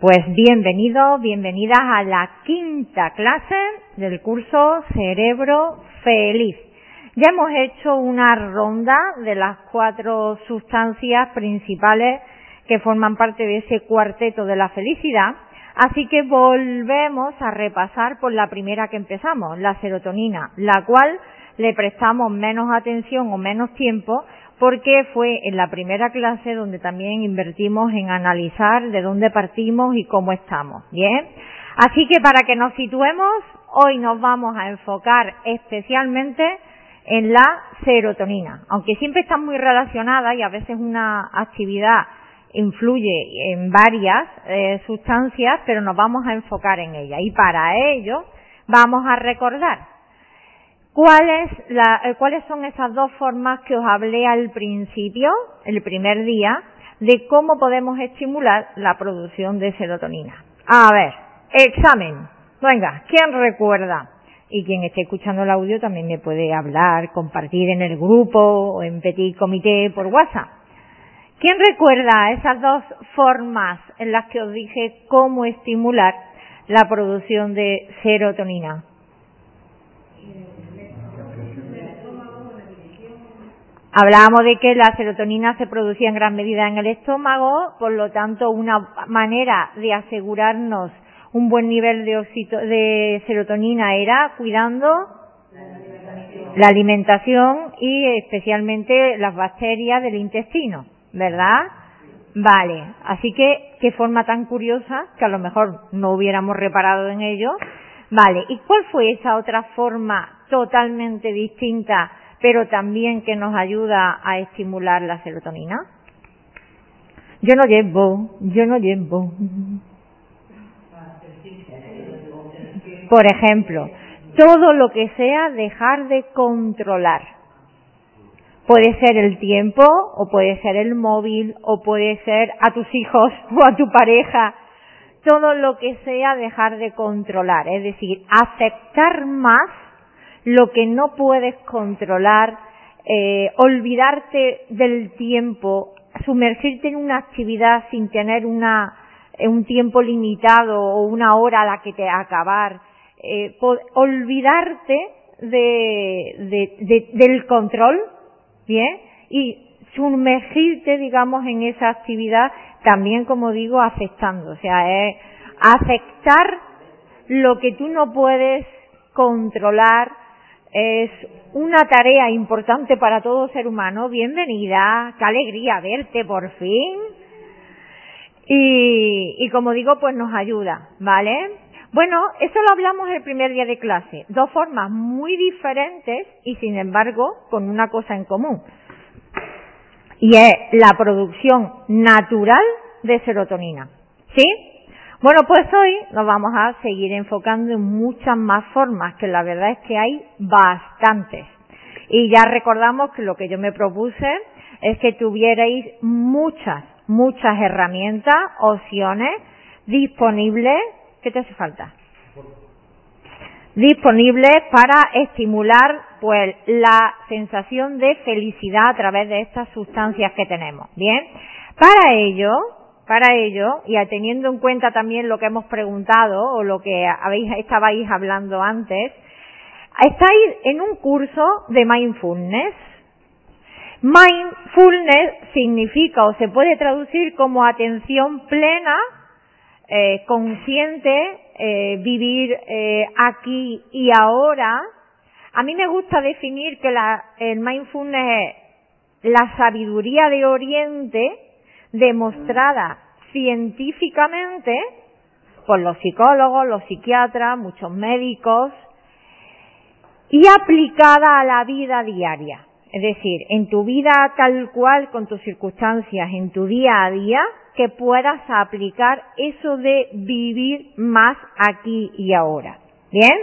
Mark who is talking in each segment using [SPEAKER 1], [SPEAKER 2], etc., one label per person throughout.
[SPEAKER 1] Pues bienvenidos, bienvenidas a la quinta clase del curso Cerebro Feliz. Ya hemos hecho una ronda de las cuatro sustancias principales que forman parte de ese cuarteto de la felicidad, así que volvemos a repasar por la primera que empezamos, la serotonina, la cual le prestamos menos atención o menos tiempo porque fue en la primera clase donde también invertimos en analizar de dónde partimos y cómo estamos. Bien. Así que para que nos situemos, hoy nos vamos a enfocar especialmente en la serotonina, aunque siempre está muy relacionada y a veces una actividad influye en varias eh, sustancias, pero nos vamos a enfocar en ella. Y para ello vamos a recordar ¿Cuáles, eh, ¿Cuáles son esas dos formas que os hablé al principio, el primer día, de cómo podemos estimular la producción de serotonina? A ver, examen. Venga, ¿quién recuerda? Y quien esté escuchando el audio también me puede hablar, compartir en el grupo o en petit comité por WhatsApp. ¿Quién recuerda esas dos formas en las que os dije cómo estimular la producción de serotonina? Hablábamos de que la serotonina se producía en gran medida en el estómago, por lo tanto, una manera de asegurarnos un buen nivel de, de serotonina era cuidando la alimentación y especialmente las bacterias del intestino, ¿verdad? Vale, así que qué forma tan curiosa que a lo mejor no hubiéramos reparado en ello. Vale, ¿y cuál fue esa otra forma totalmente distinta pero también que nos ayuda a estimular la serotonina? Yo no llevo, yo no llevo. Por ejemplo, todo lo que sea dejar de controlar. Puede ser el tiempo, o puede ser el móvil, o puede ser a tus hijos o a tu pareja. Todo lo que sea dejar de controlar, es decir, aceptar más lo que no puedes controlar, eh, olvidarte del tiempo, sumergirte en una actividad sin tener una, eh, un tiempo limitado o una hora a la que te acabar, eh, olvidarte de, de, del control, ¿bien? Y sumergirte, digamos, en esa actividad también, como digo, aceptando, o sea, es aceptar lo que tú no puedes controlar, es una tarea importante para todo ser humano. Bienvenida, qué alegría verte por fin. Y, y como digo, pues nos ayuda, ¿vale? Bueno, eso lo hablamos el primer día de clase. Dos formas muy diferentes y sin embargo con una cosa en común. Y es la producción natural de serotonina. ¿Sí? Bueno, pues hoy nos vamos a seguir enfocando en muchas más formas, que la verdad es que hay bastantes. Y ya recordamos que lo que yo me propuse es que tuvierais muchas, muchas herramientas, opciones disponibles. ¿Qué te hace falta? Disponibles para estimular pues la sensación de felicidad a través de estas sustancias que tenemos. Bien, para ello para ello, y teniendo en cuenta también lo que hemos preguntado o lo que habéis, estabais hablando antes, estáis en un curso de mindfulness. Mindfulness significa o se puede traducir como atención plena, eh, consciente, eh, vivir eh, aquí y ahora. A mí me gusta definir que la, el mindfulness es la sabiduría de Oriente, demostrada científicamente por los psicólogos, los psiquiatras, muchos médicos, y aplicada a la vida diaria. Es decir, en tu vida tal cual, con tus circunstancias, en tu día a día, que puedas aplicar eso de vivir más aquí y ahora. ¿Bien?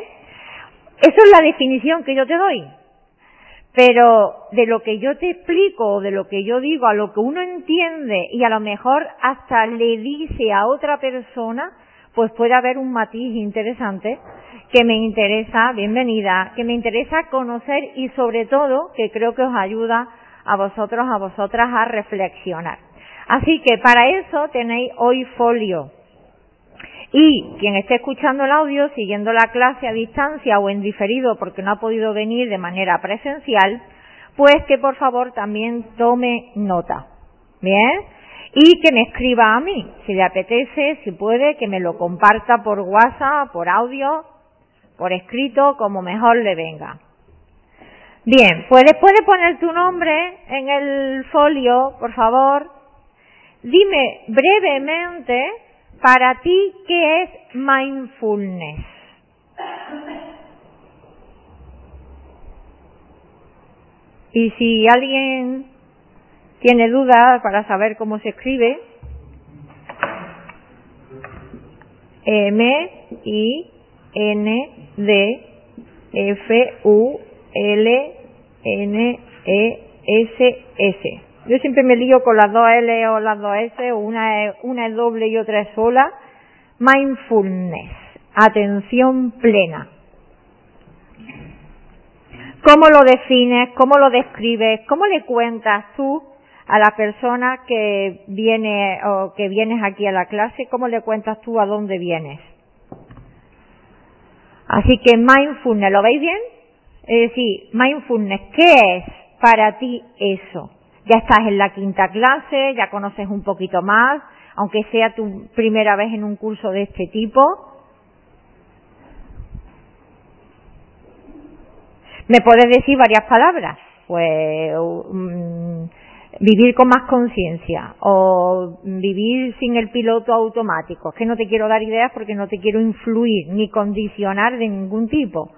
[SPEAKER 1] Eso es la definición que yo te doy. Pero de lo que yo te explico o de lo que yo digo, a lo que uno entiende y a lo mejor hasta le dice a otra persona, pues puede haber un matiz interesante que me interesa, bienvenida, que me interesa conocer y sobre todo que creo que os ayuda a vosotros, a vosotras a reflexionar. Así que para eso tenéis hoy folio. Y quien esté escuchando el audio, siguiendo la clase a distancia o en diferido porque no ha podido venir de manera presencial, pues que por favor también tome nota. Bien. Y que me escriba a mí, si le apetece, si puede, que me lo comparta por WhatsApp, por audio, por escrito, como mejor le venga. Bien, pues después de poner tu nombre en el folio, por favor, dime brevemente para ti qué es mindfulness. Y si alguien tiene dudas para saber cómo se escribe, M I N D F U L N E S S. Yo siempre me lío con las dos L o las dos S, o una es, una es doble y otra es sola. Mindfulness, atención plena. ¿Cómo lo defines? ¿Cómo lo describes? ¿Cómo le cuentas tú a la persona que viene o que vienes aquí a la clase? ¿Cómo le cuentas tú a dónde vienes? Así que mindfulness, ¿lo veis bien? Es decir, mindfulness, ¿qué es para ti eso? Ya estás en la quinta clase, ya conoces un poquito más, aunque sea tu primera vez en un curso de este tipo. ¿Me puedes decir varias palabras? Pues mm, vivir con más conciencia o vivir sin el piloto automático. Es que no te quiero dar ideas porque no te quiero influir ni condicionar de ningún tipo.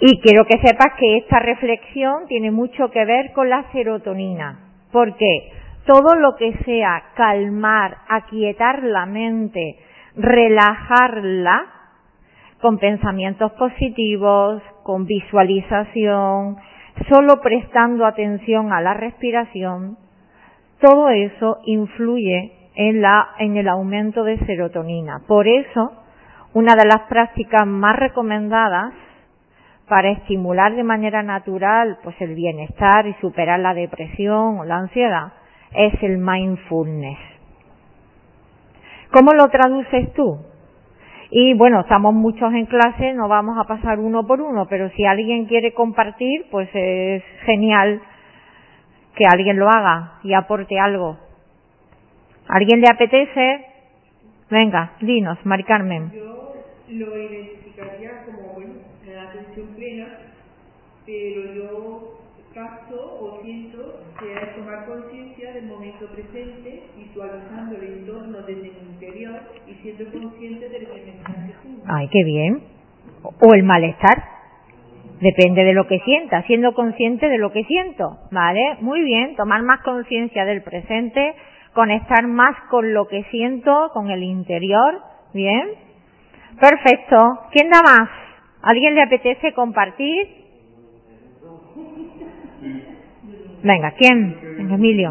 [SPEAKER 1] Y quiero que sepas que esta reflexión tiene mucho que ver con la serotonina, porque todo lo que sea calmar, aquietar la mente, relajarla, con pensamientos positivos, con visualización, solo prestando atención a la respiración, todo eso influye en, la, en el aumento de serotonina. Por eso, una de las prácticas más recomendadas para estimular de manera natural pues el bienestar y superar la depresión o la ansiedad es el mindfulness. ¿Cómo lo traduces tú? Y bueno, estamos muchos en clase, no vamos a pasar uno por uno, pero si alguien quiere compartir, pues es genial que alguien lo haga y aporte algo. ¿Alguien le apetece? Venga, dinos, Mari Carmen.
[SPEAKER 2] Yo lo la atención plena, pero yo capto o siento que es tomar conciencia del momento presente, visualizando el entorno desde mi interior y siendo consciente de lo que me está haciendo.
[SPEAKER 1] Ay, qué bien. O el malestar. Depende de lo que sienta, siendo consciente de lo que siento, ¿vale? Muy bien, tomar más conciencia del presente, conectar más con lo que siento, con el interior, ¿bien? Perfecto. ¿Quién da más? ¿Alguien le apetece compartir? Venga, ¿quién? Venga, Emilio.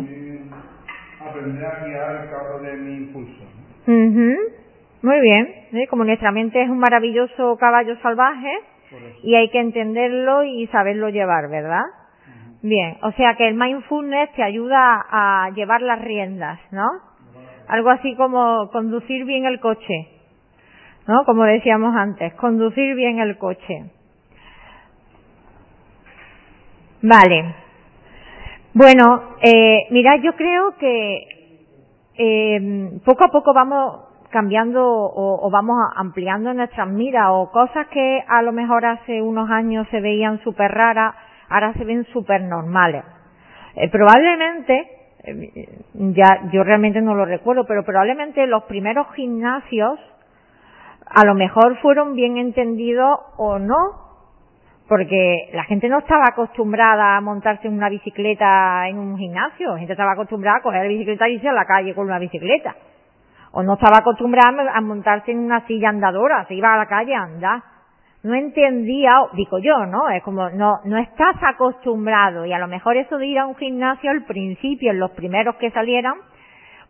[SPEAKER 3] Aprender a guiar el carro de mi impulso.
[SPEAKER 1] Muy bien. Como nuestra mente es un maravilloso caballo salvaje y hay que entenderlo y saberlo llevar, ¿verdad? Bien, o sea que el mindfulness te ayuda a llevar las riendas, ¿no? Algo así como conducir bien el coche, ¿no? Como decíamos antes, conducir bien el coche. Vale. Bueno, eh, mira, yo creo que eh, poco a poco vamos cambiando o, o vamos ampliando nuestras miras o cosas que a lo mejor hace unos años se veían súper raras, ahora se ven súper normales. Eh, probablemente, eh, ya yo realmente no lo recuerdo, pero probablemente los primeros gimnasios a lo mejor fueron bien entendidos o no, porque la gente no estaba acostumbrada a montarse en una bicicleta en un gimnasio, la gente estaba acostumbrada a coger la bicicleta y irse a la calle con una bicicleta. O no estaba acostumbrada a montarse en una silla andadora, se iba a la calle a andar. No entendía, digo yo, ¿no? Es como, no, no estás acostumbrado y a lo mejor eso de ir a un gimnasio al principio, en los primeros que salieran,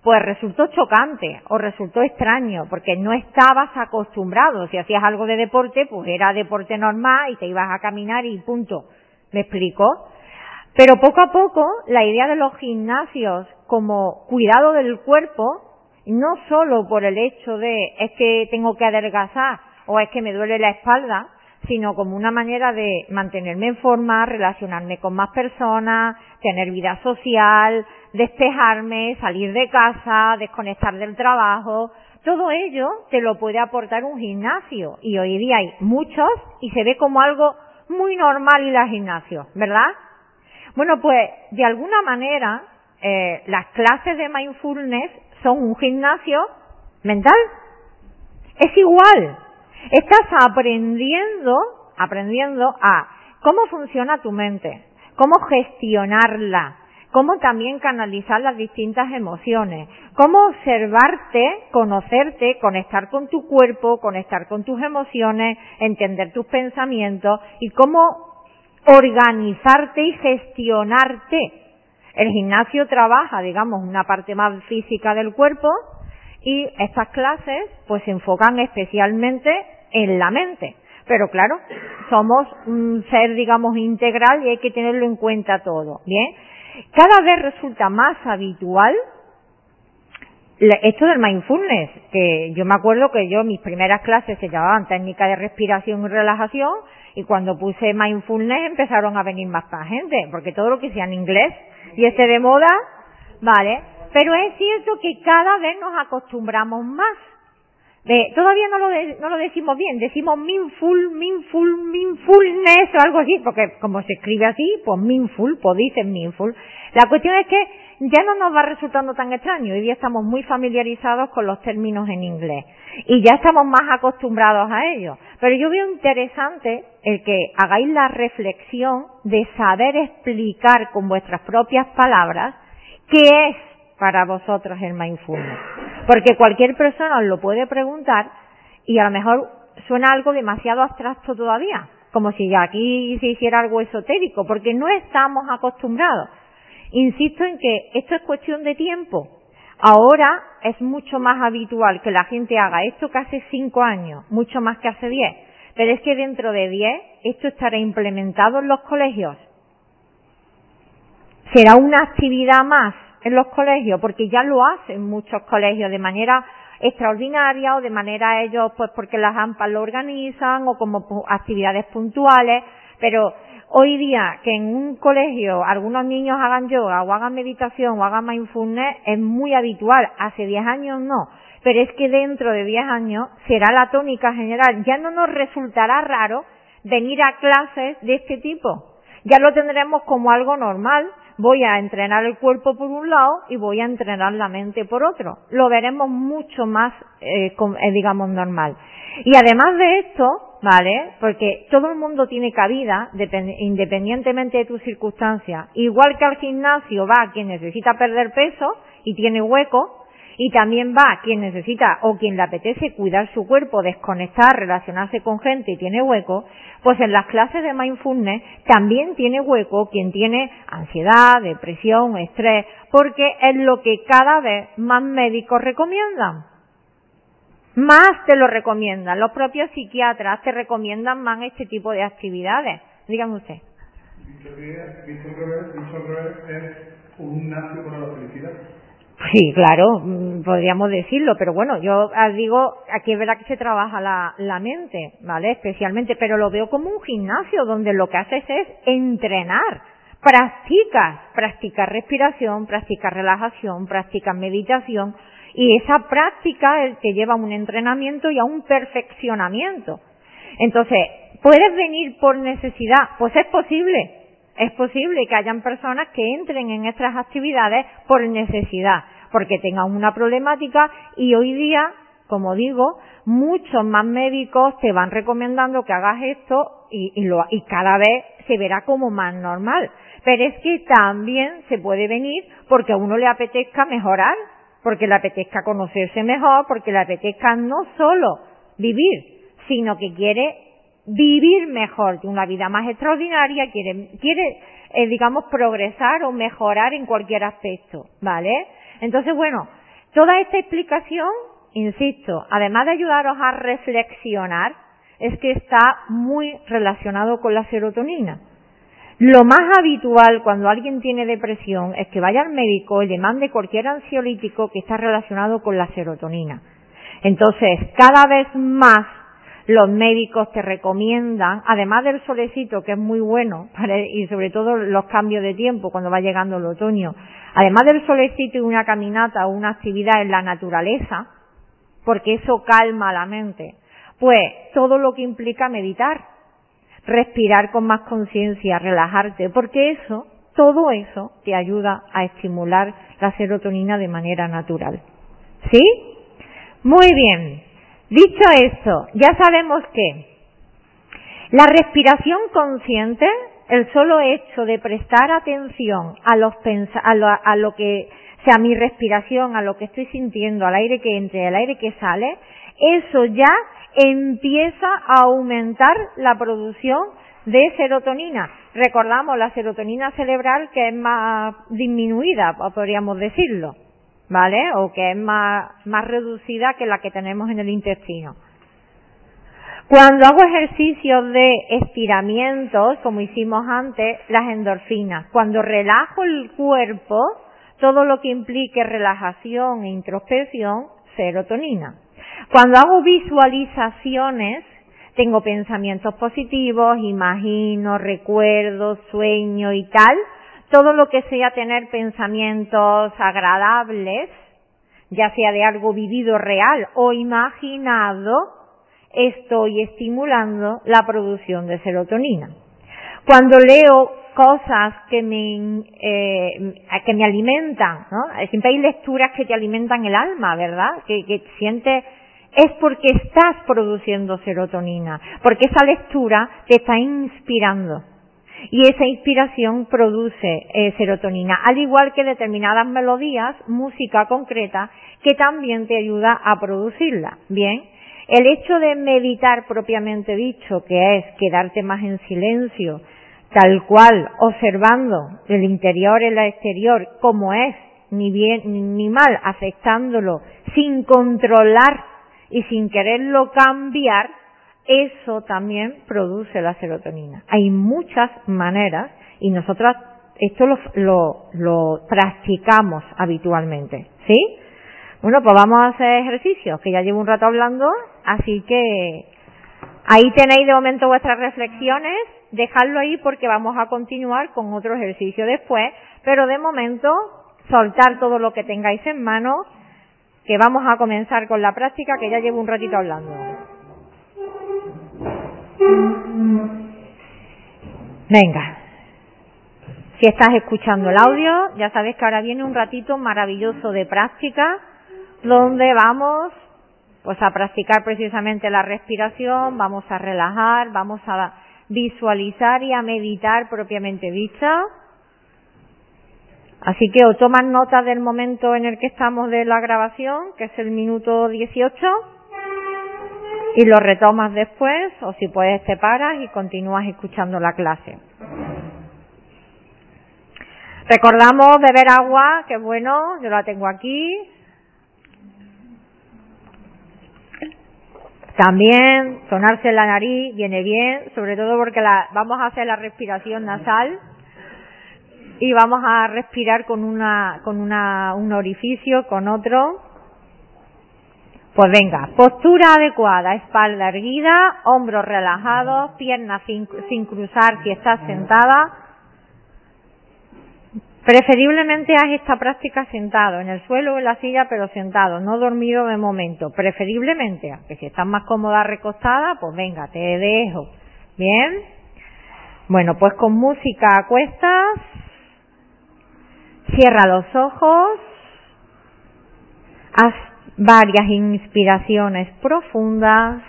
[SPEAKER 1] pues resultó chocante o resultó extraño porque no estabas acostumbrado. Si hacías algo de deporte, pues era deporte normal y te ibas a caminar y punto. ¿Me explico? Pero poco a poco la idea de los gimnasios como cuidado del cuerpo no solo por el hecho de es que tengo que adelgazar o es que me duele la espalda, sino como una manera de mantenerme en forma, relacionarme con más personas, tener vida social, despejarme, salir de casa, desconectar del trabajo. Todo ello te lo puede aportar un gimnasio y hoy día hay muchos y se ve como algo muy normal ir al gimnasio, ¿verdad? Bueno, pues de alguna manera eh, las clases de mindfulness son un gimnasio mental. Es igual. Estás aprendiendo, aprendiendo a cómo funciona tu mente, cómo gestionarla, cómo también canalizar las distintas emociones, cómo observarte, conocerte, conectar con tu cuerpo, conectar con tus emociones, entender tus pensamientos y cómo organizarte y gestionarte. El gimnasio trabaja, digamos, una parte más física del cuerpo y estas clases pues se enfocan especialmente en la mente. Pero claro, somos un ser, digamos, integral y hay que tenerlo en cuenta todo. Bien, cada vez resulta más habitual esto del mindfulness, que yo me acuerdo que yo mis primeras clases se llamaban técnica de respiración y relajación y cuando puse mindfulness empezaron a venir más gente, porque todo lo que sea en inglés y esté de moda, vale, pero es cierto que cada vez nos acostumbramos más todavía no lo, no lo decimos bien, decimos minful, minful, minfulness o algo así, porque como se escribe así, pues minful, pues dicen minful. La cuestión es que ya no nos va resultando tan extraño, hoy día estamos muy familiarizados con los términos en inglés y ya estamos más acostumbrados a ello. Pero yo veo interesante el que hagáis la reflexión de saber explicar con vuestras propias palabras qué es para vosotros el mindfulness. Porque cualquier persona os lo puede preguntar y a lo mejor suena algo demasiado abstracto todavía, como si aquí se hiciera algo esotérico, porque no estamos acostumbrados. Insisto en que esto es cuestión de tiempo. Ahora es mucho más habitual que la gente haga esto que hace cinco años, mucho más que hace diez. Pero es que dentro de diez esto estará implementado en los colegios. Será una actividad más en los colegios, porque ya lo hacen muchos colegios de manera extraordinaria o de manera ellos, pues porque las AMPAs lo organizan o como actividades puntuales, pero hoy día que en un colegio algunos niños hagan yoga o hagan meditación o hagan mindfulness es muy habitual, hace 10 años no, pero es que dentro de 10 años será la tónica general, ya no nos resultará raro venir a clases de este tipo, ya lo tendremos como algo normal, voy a entrenar el cuerpo por un lado y voy a entrenar la mente por otro. Lo veremos mucho más, eh, eh, digamos, normal. Y además de esto, ¿vale? Porque todo el mundo tiene cabida, independientemente de tus circunstancias. Igual que al gimnasio va quien necesita perder peso y tiene hueco, y también va quien necesita o quien le apetece cuidar su cuerpo, desconectar, relacionarse con gente y tiene hueco, pues en las clases de mindfulness también tiene hueco quien tiene ansiedad, depresión, estrés, porque es lo que cada vez más médicos recomiendan. Más te lo recomiendan, los propios psiquiatras te recomiendan más este tipo de actividades. Dígame usted.
[SPEAKER 3] es un para la felicidad.
[SPEAKER 1] Sí, claro, mm, podríamos decirlo, pero bueno, yo digo, aquí es verdad que se trabaja la, la mente, ¿vale? Especialmente, pero lo veo como un gimnasio donde lo que haces es entrenar, practicas, practicas respiración, practicas relajación, practicas meditación, y esa práctica te lleva a un entrenamiento y a un perfeccionamiento. Entonces, ¿puedes venir por necesidad? Pues es posible, es posible que hayan personas que entren en estas actividades por necesidad, porque tengan una problemática y hoy día, como digo, muchos más médicos te van recomendando que hagas esto y, y cada vez se verá como más normal. Pero es que también se puede venir porque a uno le apetezca mejorar, porque le apetezca conocerse mejor, porque le apetezca no solo vivir, sino que quiere vivir mejor, una vida más extraordinaria, quiere, quiere eh, digamos, progresar o mejorar en cualquier aspecto, ¿vale? Entonces, bueno, toda esta explicación, insisto, además de ayudaros a reflexionar, es que está muy relacionado con la serotonina. Lo más habitual cuando alguien tiene depresión es que vaya al médico y le mande cualquier ansiolítico que está relacionado con la serotonina. Entonces, cada vez más los médicos te recomiendan, además del solecito, que es muy bueno, y sobre todo los cambios de tiempo cuando va llegando el otoño, además del solecito y una caminata o una actividad en la naturaleza, porque eso calma la mente, pues todo lo que implica meditar, respirar con más conciencia, relajarte, porque eso, todo eso te ayuda a estimular la serotonina de manera natural. ¿Sí? Muy bien. Dicho esto, ya sabemos que la respiración consciente, el solo hecho de prestar atención a, los a, lo, a lo que sea mi respiración, a lo que estoy sintiendo, al aire que entre, al aire que sale, eso ya empieza a aumentar la producción de serotonina. Recordamos la serotonina cerebral que es más disminuida, podríamos decirlo, ¿vale? O que es más, más reducida que la que tenemos en el intestino. Cuando hago ejercicios de estiramientos, como hicimos antes, las endorfinas. Cuando relajo el cuerpo, todo lo que implique relajación e introspección, serotonina. Cuando hago visualizaciones, tengo pensamientos positivos, imagino, recuerdo, sueño y tal, todo lo que sea tener pensamientos agradables, ya sea de algo vivido real o imaginado, estoy estimulando la producción de serotonina. Cuando leo cosas que me, eh, que me alimentan, ¿no? Siempre hay lecturas que te alimentan el alma, ¿verdad? Que, que sientes es porque estás produciendo serotonina, porque esa lectura te está inspirando. Y esa inspiración produce eh, serotonina, al igual que determinadas melodías, música concreta, que también te ayuda a producirla. Bien, el hecho de meditar propiamente dicho, que es quedarte más en silencio, tal cual, observando el interior y el exterior como es, ni bien ni mal, aceptándolo, sin controlar y sin quererlo cambiar, eso también produce la serotonina. Hay muchas maneras y nosotras esto lo, lo, lo practicamos habitualmente, ¿sí? Bueno, pues vamos a hacer ejercicios, que ya llevo un rato hablando, así que ahí tenéis de momento vuestras reflexiones, dejadlo ahí porque vamos a continuar con otro ejercicio después, pero de momento soltar todo lo que tengáis en mano que vamos a comenzar con la práctica que ya llevo un ratito hablando. Venga. Si estás escuchando el audio, ya sabes que ahora viene un ratito maravilloso de práctica donde vamos pues a practicar precisamente la respiración, vamos a relajar, vamos a visualizar y a meditar propiamente dicha Así que o toman nota del momento en el que estamos de la grabación, que es el minuto 18, y lo retomas después, o si puedes te paras y continúas escuchando la clase. Recordamos beber agua, que bueno, yo la tengo aquí. También sonarse la nariz viene bien, sobre todo porque la, vamos a hacer la respiración nasal y vamos a respirar con una con una un orificio con otro pues venga postura adecuada espalda erguida hombros relajados piernas sin, cruzar si estás sentada. Preferiblemente haz esta práctica sentado en el suelo o en la silla pero sentado no dormido de momento. Preferiblemente que si estás más cómoda recostada pues venga te dejo. Bien bueno pues con música a cuestas. Cierra los ojos, haz varias inspiraciones profundas,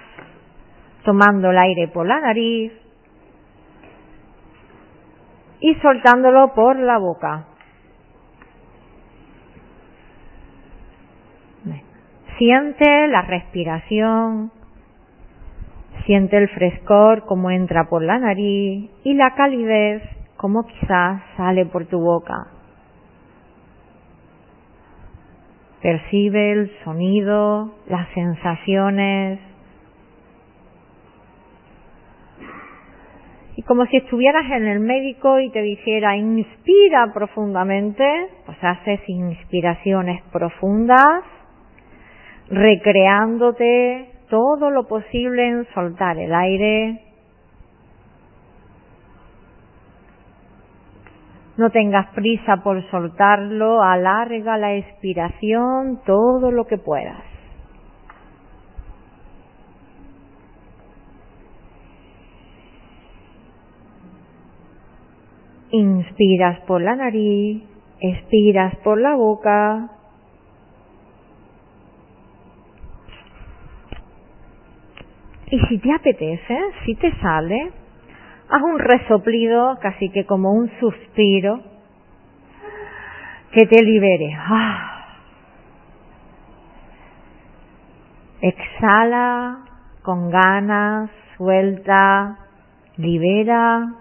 [SPEAKER 1] tomando el aire por la nariz y soltándolo por la boca. Siente la respiración, siente el frescor como entra por la nariz y la calidez como quizás sale por tu boca. Percibe el sonido, las sensaciones. Y como si estuvieras en el médico y te dijera inspira profundamente, pues haces inspiraciones profundas, recreándote todo lo posible en soltar el aire. No tengas prisa por soltarlo, alarga la expiración todo lo que puedas. Inspiras por la nariz, expiras por la boca. Y si te apetece, si te sale, haz un resoplido, casi que como un suspiro, que te libere. ¡Ah! Exhala con ganas, suelta, libera.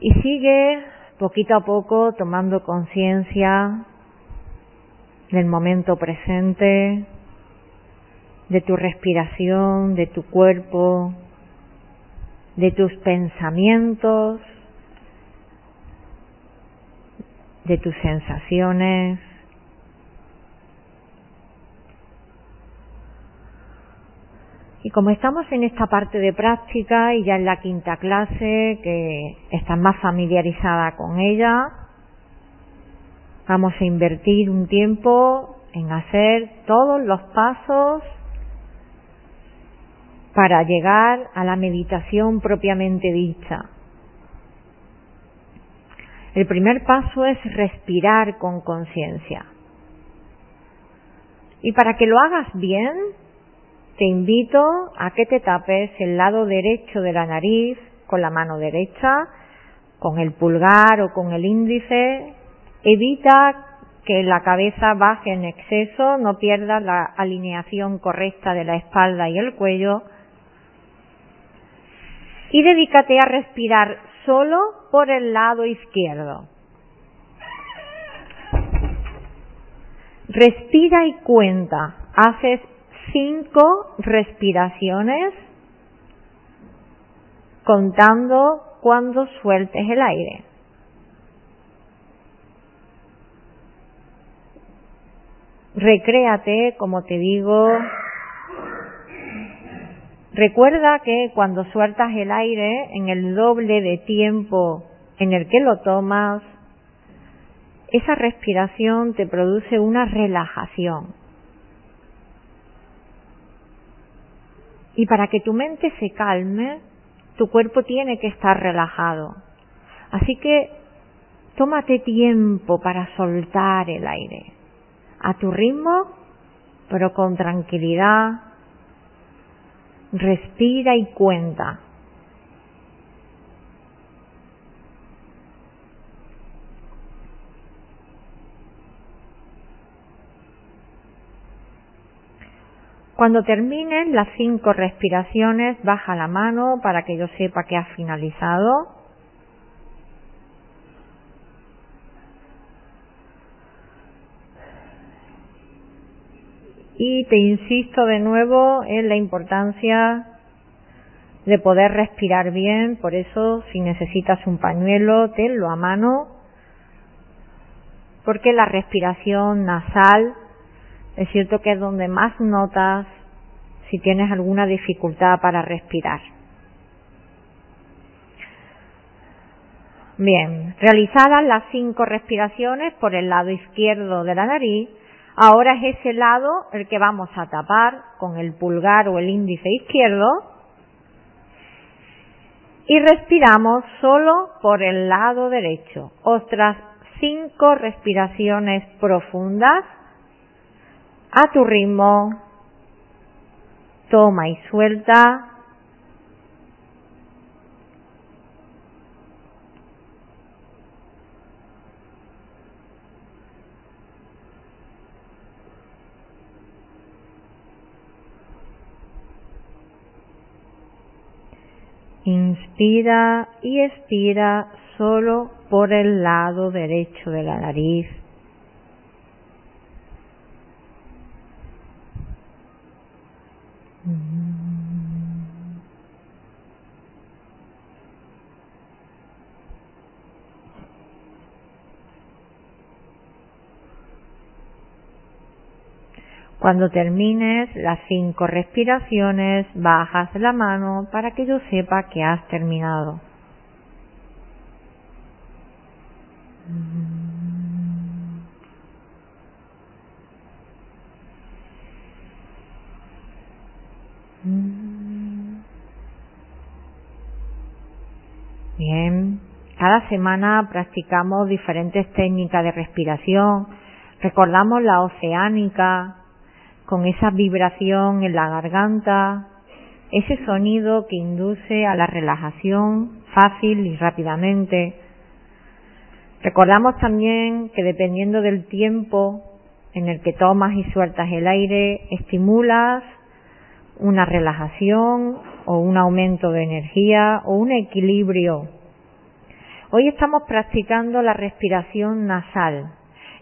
[SPEAKER 1] Y sigue poquito a poco tomando conciencia del momento presente, de tu respiración, de tu cuerpo, de tus pensamientos, de tus sensaciones. Y como estamos en esta parte de práctica y ya en la quinta clase, que estás más familiarizada con ella, vamos a invertir un tiempo en hacer todos los pasos para llegar a la meditación propiamente dicha. El primer paso es respirar con conciencia. Y para que lo hagas bien, te invito a que te tapes el lado derecho de la nariz con la mano derecha, con el pulgar o con el índice. Evita que la cabeza baje en exceso, no pierdas la alineación correcta de la espalda y el cuello. Y dedícate a respirar solo por el lado izquierdo. Respira y cuenta. Haces cinco respiraciones contando cuando sueltes el aire. Recréate, como te digo. Recuerda que cuando sueltas el aire en el doble de tiempo en el que lo tomas, esa respiración te produce una relajación. Y para que tu mente se calme, tu cuerpo tiene que estar relajado. Así que tómate tiempo para soltar el aire. A tu ritmo, pero con tranquilidad. Respira y cuenta. Cuando termines las cinco respiraciones, baja la mano para que yo sepa que has finalizado. Y te insisto de nuevo en la importancia de poder respirar bien, por eso si necesitas un pañuelo, tenlo a mano, porque la respiración nasal es cierto que es donde más notas si tienes alguna dificultad para respirar. Bien, realizadas las cinco respiraciones por el lado izquierdo de la nariz, ahora es ese lado el que vamos a tapar con el pulgar o el índice izquierdo y respiramos solo por el lado derecho. Otras cinco respiraciones profundas a tu ritmo, toma y suelta. Inspira y expira solo por el lado derecho de la nariz. Cuando termines las cinco respiraciones, bajas la mano para que yo sepa que has terminado. Bien, cada semana practicamos diferentes técnicas de respiración, recordamos la oceánica, con esa vibración en la garganta, ese sonido que induce a la relajación fácil y rápidamente. Recordamos también que dependiendo del tiempo en el que tomas y sueltas el aire, estimulas una relajación o un aumento de energía o un equilibrio. Hoy estamos practicando la respiración nasal.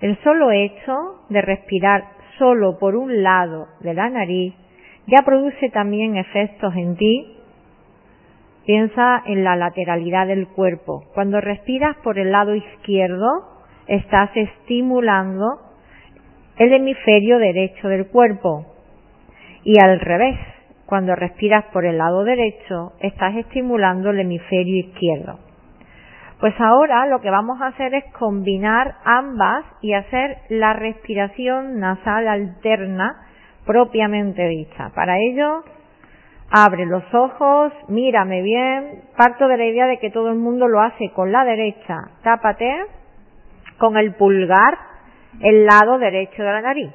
[SPEAKER 1] El solo hecho de respirar solo por un lado de la nariz ya produce también efectos en ti. Piensa en la lateralidad del cuerpo. Cuando respiras por el lado izquierdo, estás estimulando el hemisferio derecho del cuerpo. Y al revés, cuando respiras por el lado derecho, estás estimulando el hemisferio izquierdo. Pues ahora lo que vamos a hacer es combinar ambas y hacer la respiración nasal alterna propiamente dicha. Para ello, abre los ojos, mírame bien, parto de la idea de que todo el mundo lo hace con la derecha, tápate con el pulgar el lado derecho de la nariz.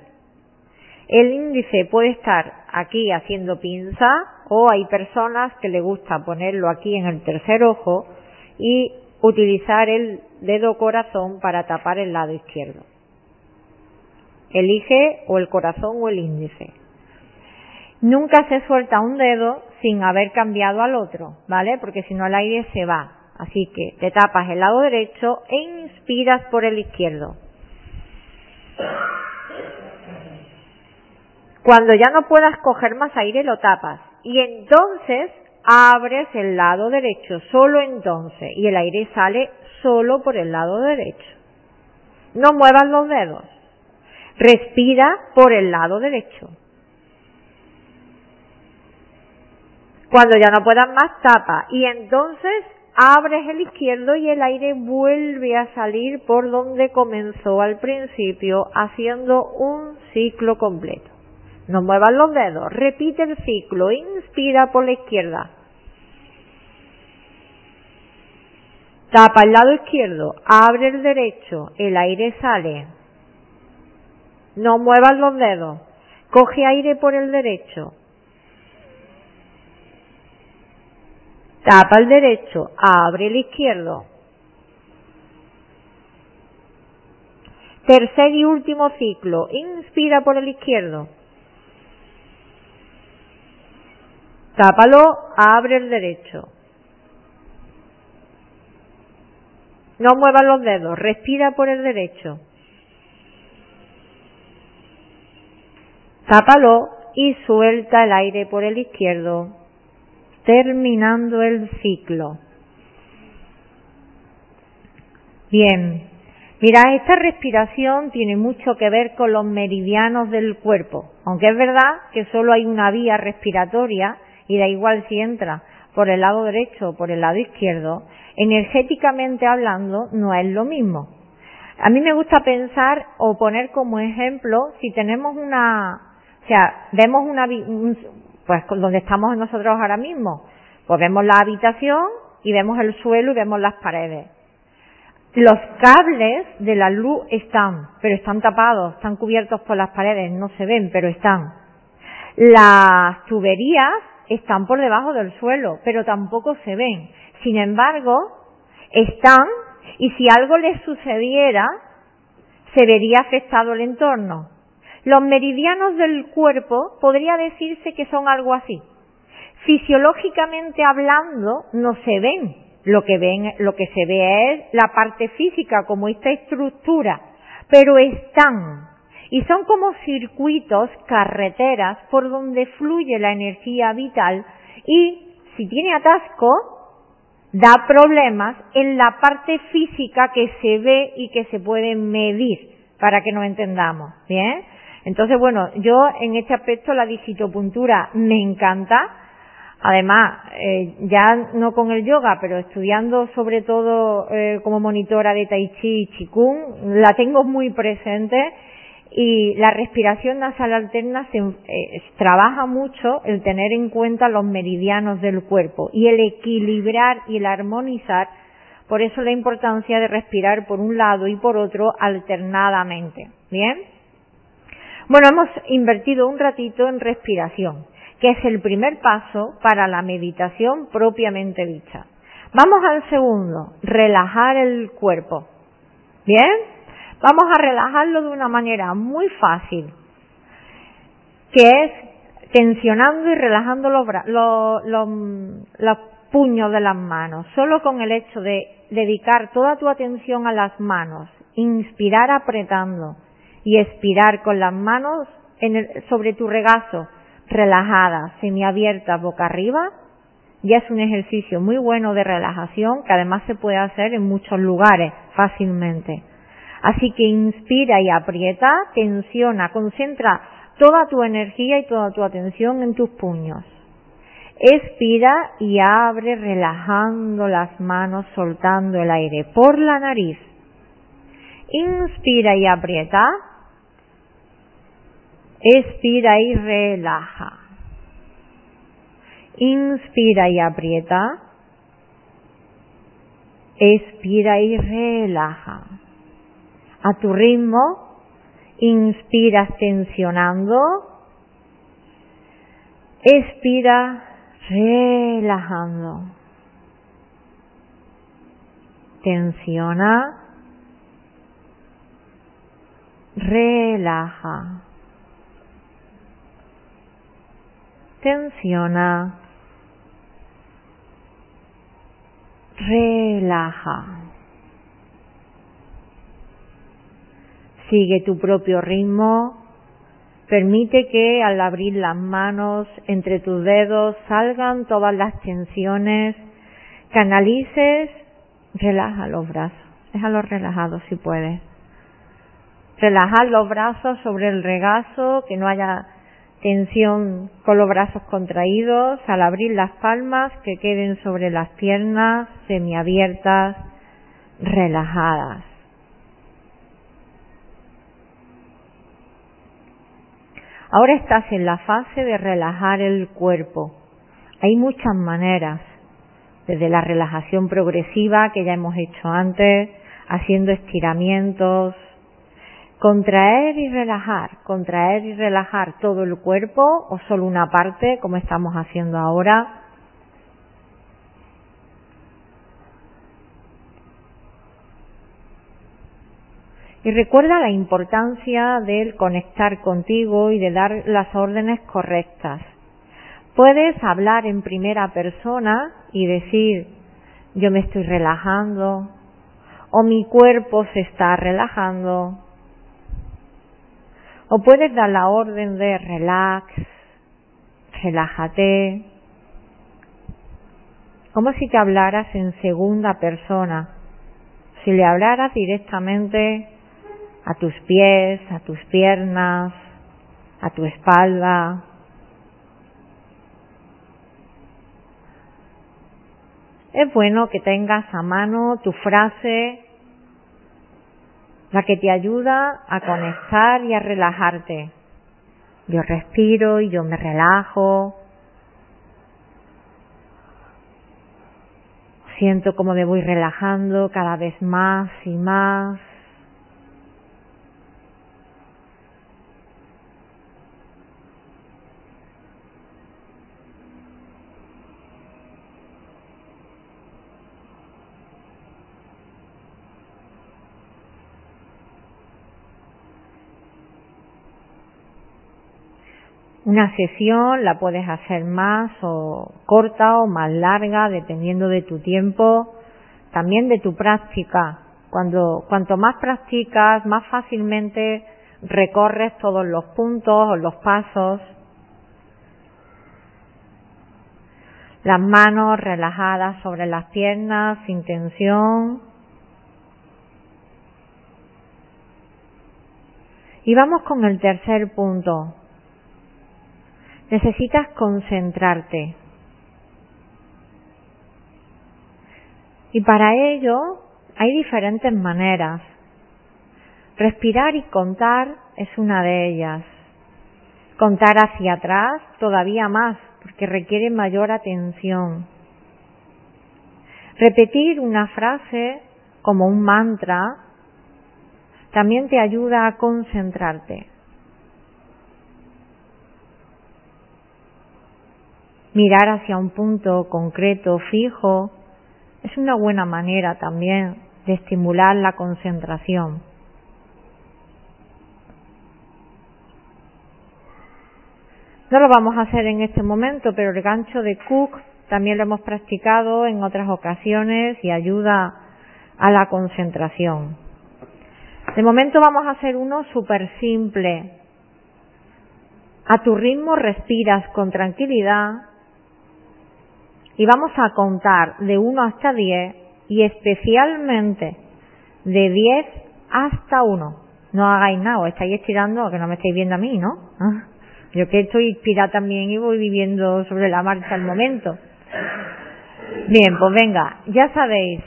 [SPEAKER 1] El índice puede estar aquí haciendo pinza o hay personas que le gusta ponerlo aquí en el tercer ojo y utilizar el dedo corazón para tapar el lado izquierdo. Elige o el corazón o el índice. Nunca se suelta un dedo sin haber cambiado al otro, ¿vale? Porque si no el aire se va. Así que te tapas el lado derecho e inspiras por el izquierdo. Cuando ya no puedas coger más aire lo tapas y entonces abres el lado derecho, solo entonces, y el aire sale solo por el lado derecho. No muevas los dedos. Respira por el lado derecho. Cuando ya no puedas más, tapa. Y entonces abres el izquierdo y el aire vuelve a salir por donde comenzó al principio, haciendo un ciclo completo. No muevas los dedos. Repite el ciclo. Inspira por la izquierda. Tapa el lado izquierdo. Abre el derecho. El aire sale. No muevas los dedos. Coge aire por el derecho. Tapa el derecho. Abre el izquierdo. Tercer y último ciclo. Inspira por el izquierdo. Tápalo, abre el derecho. No muevas los dedos, respira por el derecho. Tápalo y suelta el aire por el izquierdo, terminando el ciclo. Bien, mira, esta respiración tiene mucho que ver con los meridianos del cuerpo, aunque es verdad que solo hay una vía respiratoria y da igual si entra por el lado derecho o por el lado izquierdo, energéticamente hablando no es lo mismo. A mí me gusta pensar o poner como ejemplo si tenemos una, o sea, vemos una, pues donde estamos nosotros ahora mismo, pues vemos la habitación y vemos el suelo y vemos las paredes. Los cables de la luz están, pero están tapados, están cubiertos por las paredes, no se ven, pero están. Las tuberías están por debajo del suelo, pero tampoco se ven. Sin embargo, están y si algo les sucediera, se vería afectado el entorno. Los meridianos del cuerpo podría decirse que son algo así. Fisiológicamente hablando, no se ven. Lo que ven, lo que se ve es la parte física como esta estructura, pero están y son como circuitos, carreteras por donde fluye la energía vital y si tiene atasco, da problemas en la parte física que se ve y que se puede medir para que nos entendamos, ¿bien? Entonces, bueno, yo en este aspecto la digitopuntura me encanta. Además, eh, ya no con el yoga, pero estudiando sobre todo eh, como monitora de Tai Chi y Qigong, la tengo muy presente y la respiración nasal alterna se, eh, trabaja mucho el tener en cuenta los meridianos del cuerpo y el equilibrar y el armonizar. Por eso la importancia de respirar por un lado y por otro alternadamente. ¿Bien? Bueno, hemos invertido un ratito en respiración, que es el primer paso para la meditación propiamente dicha. Vamos al segundo, relajar el cuerpo. ¿Bien? Vamos a relajarlo de una manera muy fácil, que es tensionando y relajando los, los puños de las manos. Solo con el hecho de dedicar toda tu atención a las manos, inspirar apretando, y expirar con las manos sobre tu regazo, relajada, semiabierta, boca arriba, ya es un ejercicio muy bueno de relajación que además se puede hacer en muchos lugares fácilmente. Así que inspira y aprieta, tensiona, concentra toda tu energía y toda tu atención en tus puños. Expira y abre relajando las manos, soltando el aire por la nariz. Inspira y aprieta. Expira y relaja. Inspira y aprieta. Expira y relaja. A tu ritmo, inspiras tensionando. Expira relajando. Tensiona. Relaja. tensiona, relaja. Sigue tu propio ritmo. Permite que al abrir las manos entre tus dedos salgan todas las tensiones. Canalices, relaja los brazos. Déjalos relajados si puedes. Relajar los brazos sobre el regazo, que no haya Tensión con los brazos contraídos al abrir las palmas que queden sobre las piernas semiabiertas, relajadas. Ahora estás en la fase de relajar el cuerpo. Hay muchas maneras, desde la relajación progresiva que ya hemos hecho antes, haciendo estiramientos, Contraer y relajar, contraer y relajar todo el cuerpo o solo una parte, como estamos haciendo ahora. Y recuerda la importancia del conectar contigo y de dar las órdenes correctas. Puedes hablar en primera persona y decir, yo me estoy relajando, o mi cuerpo se está relajando, o puedes dar la orden de relax, relájate, como si te hablaras en segunda persona, si le hablaras directamente a tus pies, a tus piernas, a tu espalda. Es bueno que tengas a mano tu frase la que te ayuda a conectar y a relajarte. Yo respiro y yo me relajo. Siento como me voy relajando cada vez más y más. Una sesión la puedes hacer más o corta o más larga, dependiendo de tu tiempo, también de tu práctica. Cuando, cuanto más practicas, más fácilmente recorres todos los puntos o los pasos. Las manos relajadas sobre las piernas sin tensión. Y vamos con el tercer punto. Necesitas concentrarte. Y para ello hay diferentes maneras. Respirar y contar es una de ellas. Contar hacia atrás todavía más, porque requiere mayor atención. Repetir una frase como un mantra también te ayuda a concentrarte. Mirar hacia un punto concreto, fijo, es una buena manera también de estimular la concentración. No lo vamos a hacer en este momento, pero el gancho de Cook también lo hemos practicado en otras ocasiones y ayuda a la concentración. De momento vamos a hacer uno súper simple. A tu ritmo respiras con tranquilidad y vamos a contar de 1 hasta 10 y especialmente de 10 hasta 1. No hagáis nada, estáis estirando, que no me estáis viendo a mí, ¿no? Ah, yo que estoy inspirada también y voy viviendo sobre la marcha al momento. Bien, pues venga, ya sabéis,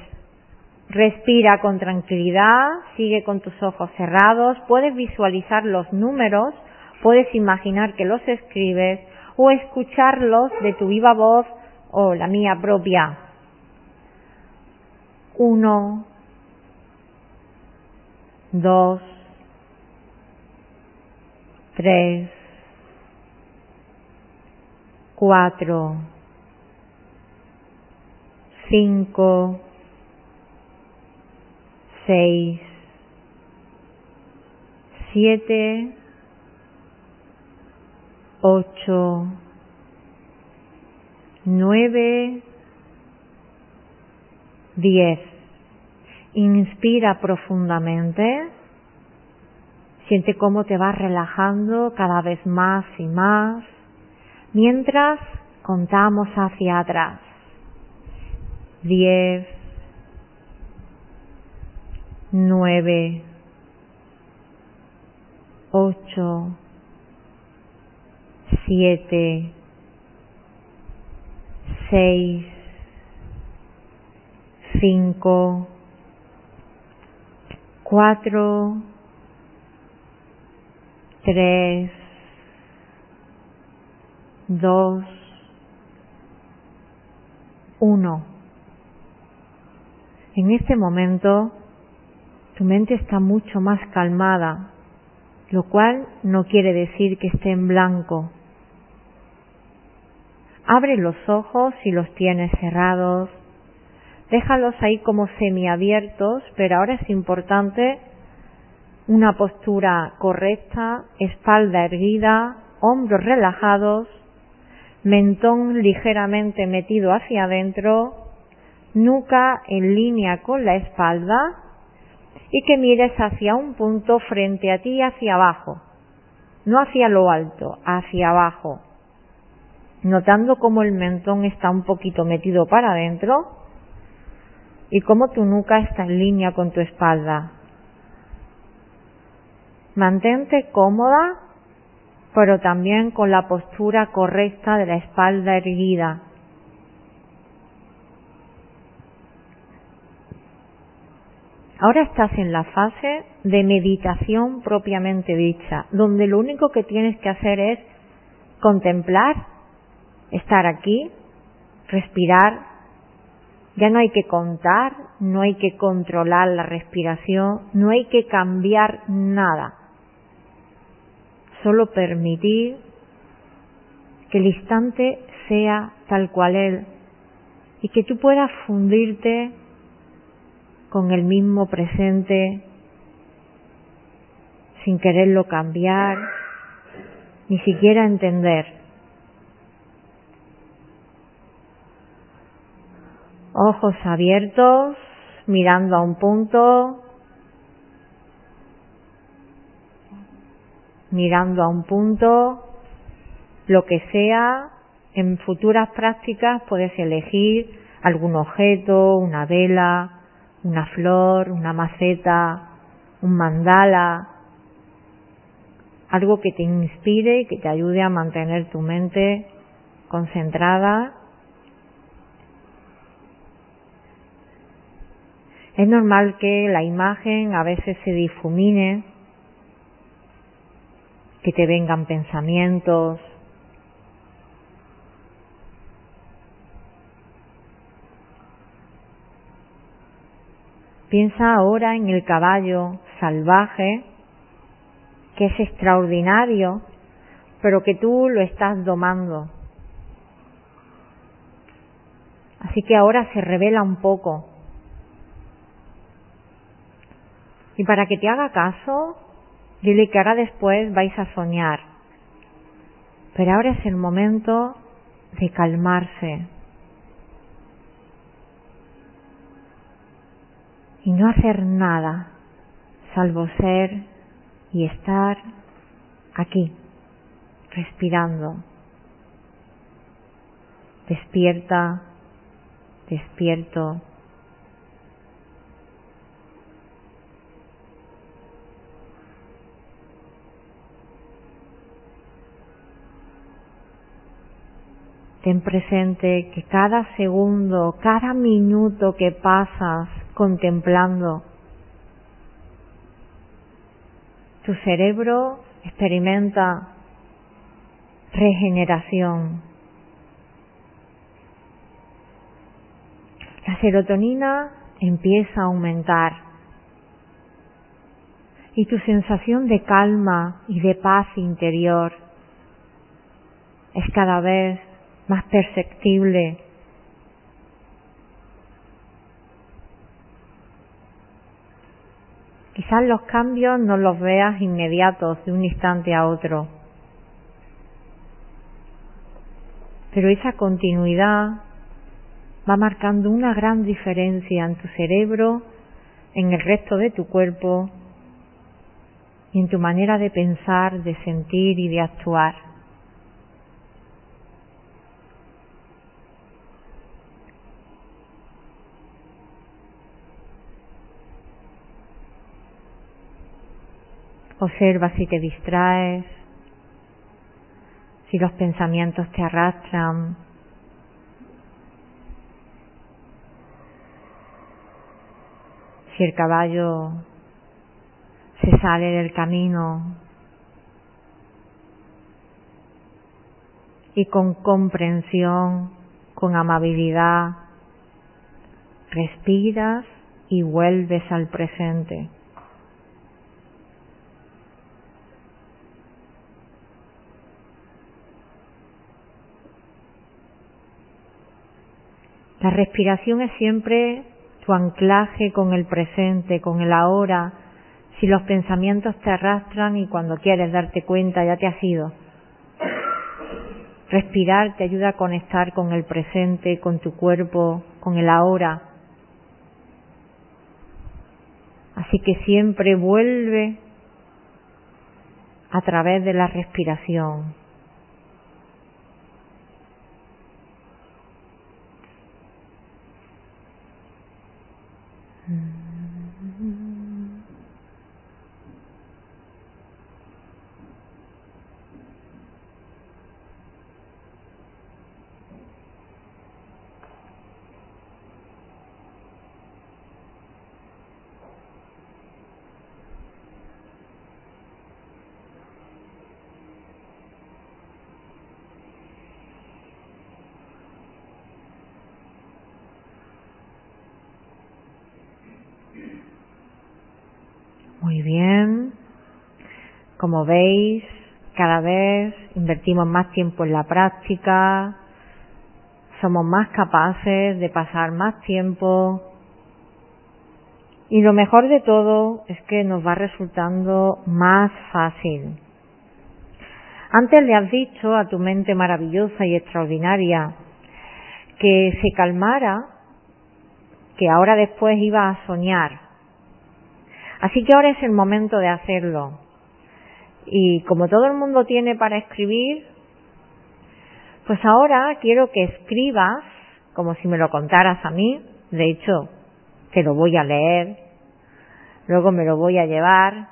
[SPEAKER 1] respira con tranquilidad, sigue con tus ojos cerrados, puedes visualizar los números, puedes imaginar que los escribes o escucharlos de tu viva voz o la mía propia. Uno, dos, tres, cuatro, cinco, seis, siete, ocho, nueve, diez. Inspira profundamente. Siente cómo te vas relajando cada vez más y más mientras contamos hacia atrás. Diez, nueve, ocho, siete, seis, cinco, cuatro, tres, dos, uno. En este momento tu mente está mucho más calmada, lo cual no quiere decir que esté en blanco. Abre los ojos si los tienes cerrados. Déjalos ahí como semiabiertos, pero ahora es importante una postura correcta, espalda erguida, hombros relajados, mentón ligeramente metido hacia adentro, nuca en línea con la espalda y que mires hacia un punto frente a ti hacia abajo, no hacia lo alto, hacia abajo notando cómo el mentón está un poquito metido para adentro y cómo tu nuca está en línea con tu espalda. Mantente cómoda, pero también con la postura correcta de la espalda erguida. Ahora estás en la fase de meditación propiamente dicha, donde lo único que tienes que hacer es contemplar estar aquí, respirar, ya no hay que contar, no hay que controlar la respiración, no hay que cambiar nada. Solo permitir que el instante sea tal cual él y que tú puedas fundirte con el mismo presente sin quererlo cambiar, ni siquiera entender. Ojos abiertos, mirando a un punto, mirando a un punto, lo que sea, en futuras prácticas puedes elegir algún objeto, una vela, una flor, una maceta, un mandala, algo que te inspire y que te ayude a mantener tu mente concentrada. Es normal que la imagen a veces se difumine, que te vengan pensamientos, Piensa ahora en el caballo salvaje, que es extraordinario, pero que tú lo estás domando. Así que ahora se revela un poco. Y para que te haga caso, dile que ahora después vais a soñar. Pero ahora es el momento de calmarse, y no hacer nada salvo ser y estar aquí, respirando. Despierta, despierto. Ten presente que cada segundo, cada minuto que pasas contemplando. Tu cerebro experimenta regeneración. La serotonina empieza a aumentar y tu sensación de calma y de paz interior es cada vez más perceptible Quizás los cambios no los veas inmediatos de un instante a otro, pero esa continuidad va marcando una gran diferencia en tu cerebro, en el resto de tu cuerpo y en tu manera de pensar, de sentir y de actuar. Observa si te distraes, si los pensamientos te arrastran. Si el caballo se sale del camino y con comprensión, con amabilidad, respiras y vuelves al presente. La respiración es siempre tu anclaje con el presente, con el ahora. Si los pensamientos te arrastran y cuando quieres darte cuenta ya te has ido. Respirar te ayuda a conectar con el presente, con tu cuerpo, con el ahora. Así que siempre vuelve a través de la respiración. Muy bien. Como veis, cada vez invertimos más tiempo en la práctica, somos más capaces de pasar más tiempo y lo mejor de todo es que nos va resultando más fácil. Antes le has dicho a tu mente maravillosa y extraordinaria que se calmara, que ahora después iba a soñar Así que ahora es el momento de hacerlo. Y como todo el mundo tiene para escribir, pues ahora quiero que escribas como si me lo contaras a mí. De hecho, te lo voy a leer, luego me lo voy a llevar.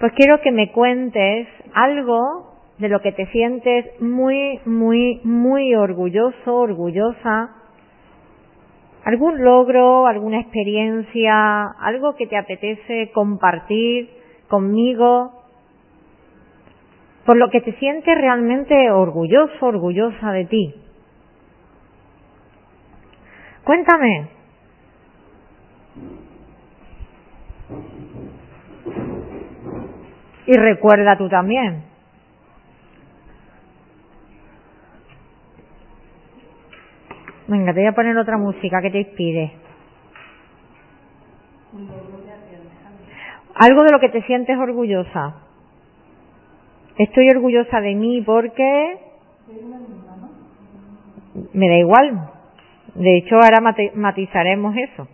[SPEAKER 1] pues quiero que me cuentes algo de lo que te sientes muy, muy, muy orgulloso, orgullosa. Algún logro, alguna experiencia, algo que te apetece compartir conmigo, por lo que te sientes realmente orgulloso, orgullosa de ti. Cuéntame. Y recuerda tú también. Venga, te voy a poner otra música que te inspire. Algo de lo que te sientes orgullosa. Estoy orgullosa de mí porque... Me da igual. De hecho, ahora matizaremos eso.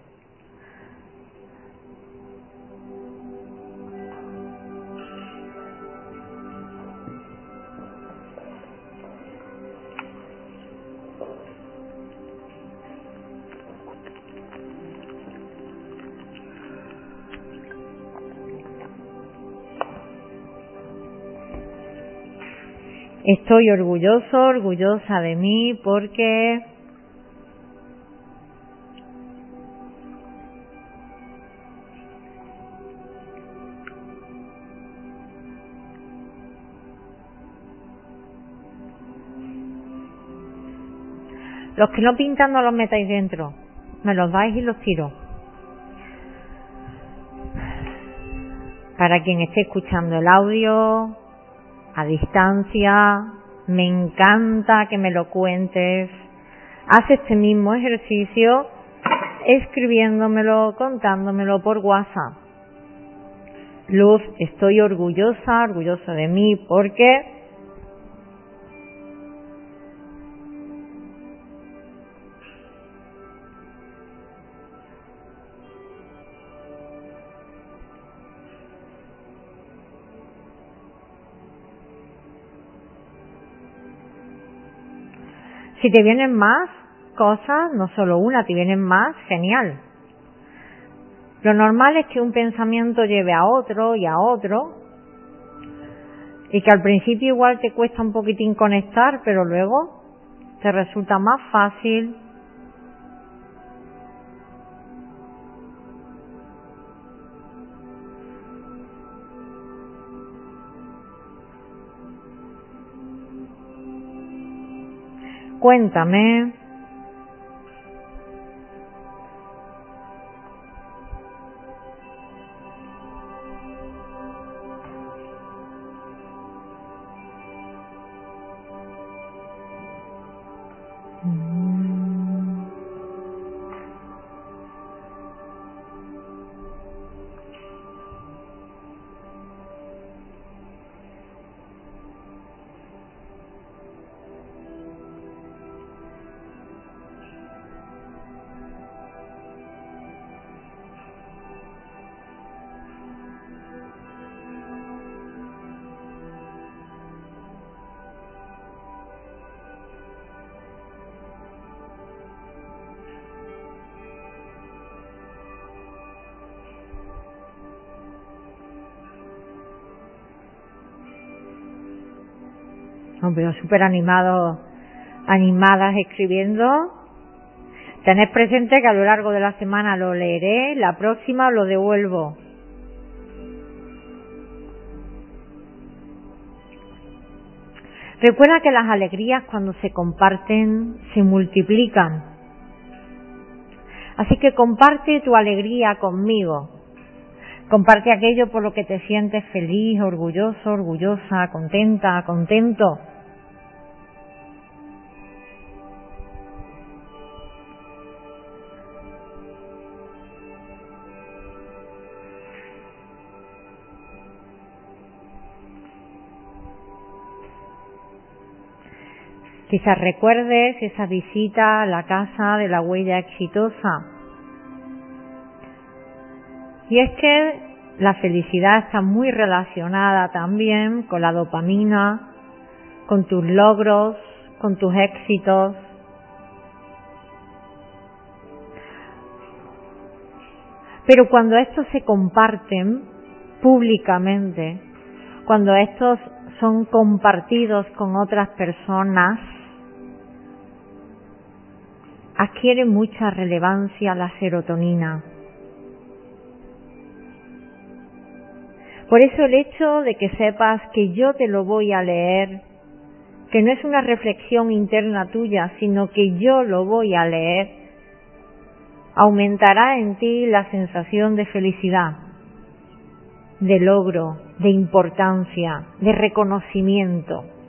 [SPEAKER 1] Estoy orgulloso, orgullosa de mí porque Los que no pintan no los metáis dentro. Me los dais y los tiro. Para quien esté escuchando el audio, a distancia, me encanta que me lo cuentes. Haz este mismo ejercicio escribiéndomelo, contándomelo por WhatsApp. Luz, estoy orgullosa, orgullosa de mí porque Si te vienen más cosas, no solo una, te vienen más, genial. Lo normal es que un pensamiento lleve a otro y a otro, y que al principio igual te cuesta un poquitín conectar, pero luego te resulta más fácil Cuéntame. Pero súper animados, animadas escribiendo. Tened presente que a lo largo de la semana lo leeré, la próxima lo devuelvo. Recuerda que las alegrías cuando se comparten se multiplican. Así que comparte tu alegría conmigo. Comparte aquello por lo que te sientes feliz, orgulloso, orgullosa, contenta, contento. Quizás recuerdes esa visita a la casa de la huella exitosa. Y es que la felicidad está muy relacionada también con la dopamina, con tus logros, con tus éxitos. Pero cuando estos se comparten, públicamente, cuando estos son compartidos con otras personas, adquiere mucha relevancia la serotonina. Por eso el hecho de que sepas que yo te lo voy a leer, que no es una reflexión interna tuya, sino que yo lo voy a leer, aumentará en ti la sensación de felicidad, de logro, de importancia, de reconocimiento.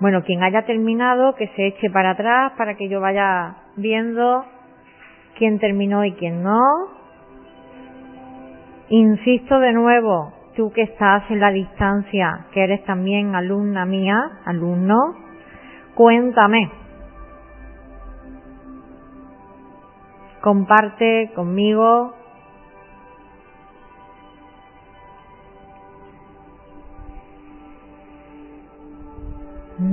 [SPEAKER 1] Bueno, quien haya terminado, que se eche para atrás para que yo vaya viendo quién terminó y quién no. Insisto de nuevo, tú que estás en la distancia, que eres también alumna mía, alumno, cuéntame. Comparte conmigo Me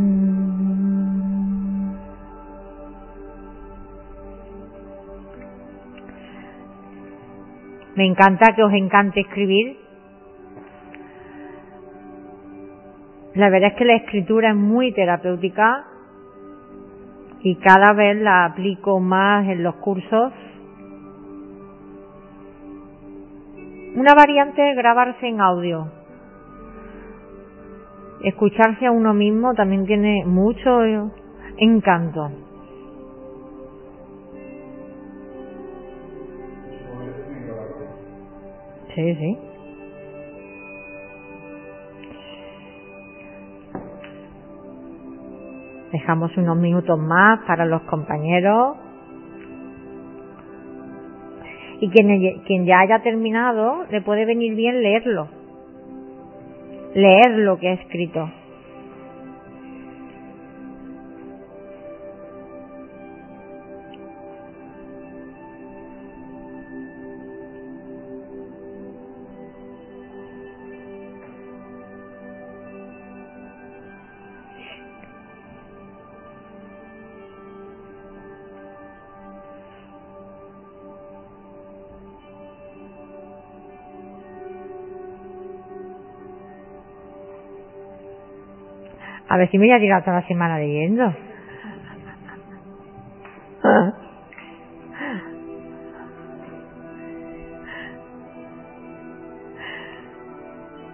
[SPEAKER 1] encanta que os encante escribir. La verdad es que la escritura es muy terapéutica y cada vez la aplico más en los cursos. Una variante es grabarse en audio. Escucharse a uno mismo también tiene mucho encanto. Sí, sí. Dejamos unos minutos más para los compañeros. Y quien, quien ya haya terminado, le puede venir bien leerlo. Leer lo que ha escrito. A ver si me voy a tirar toda la semana leyendo.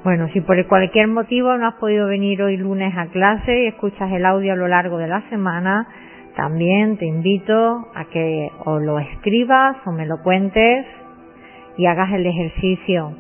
[SPEAKER 1] Bueno, si por cualquier motivo no has podido venir hoy lunes a clase y escuchas el audio a lo largo de la semana, también te invito a que o lo escribas o me lo cuentes y hagas el ejercicio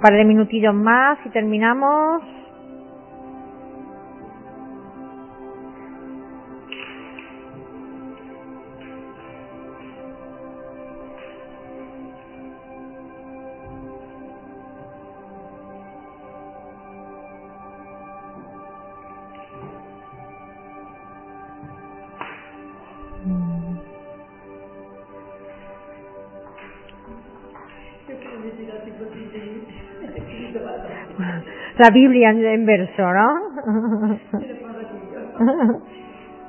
[SPEAKER 1] par de minutillos más y terminamos. La Biblia en verso, ¿no?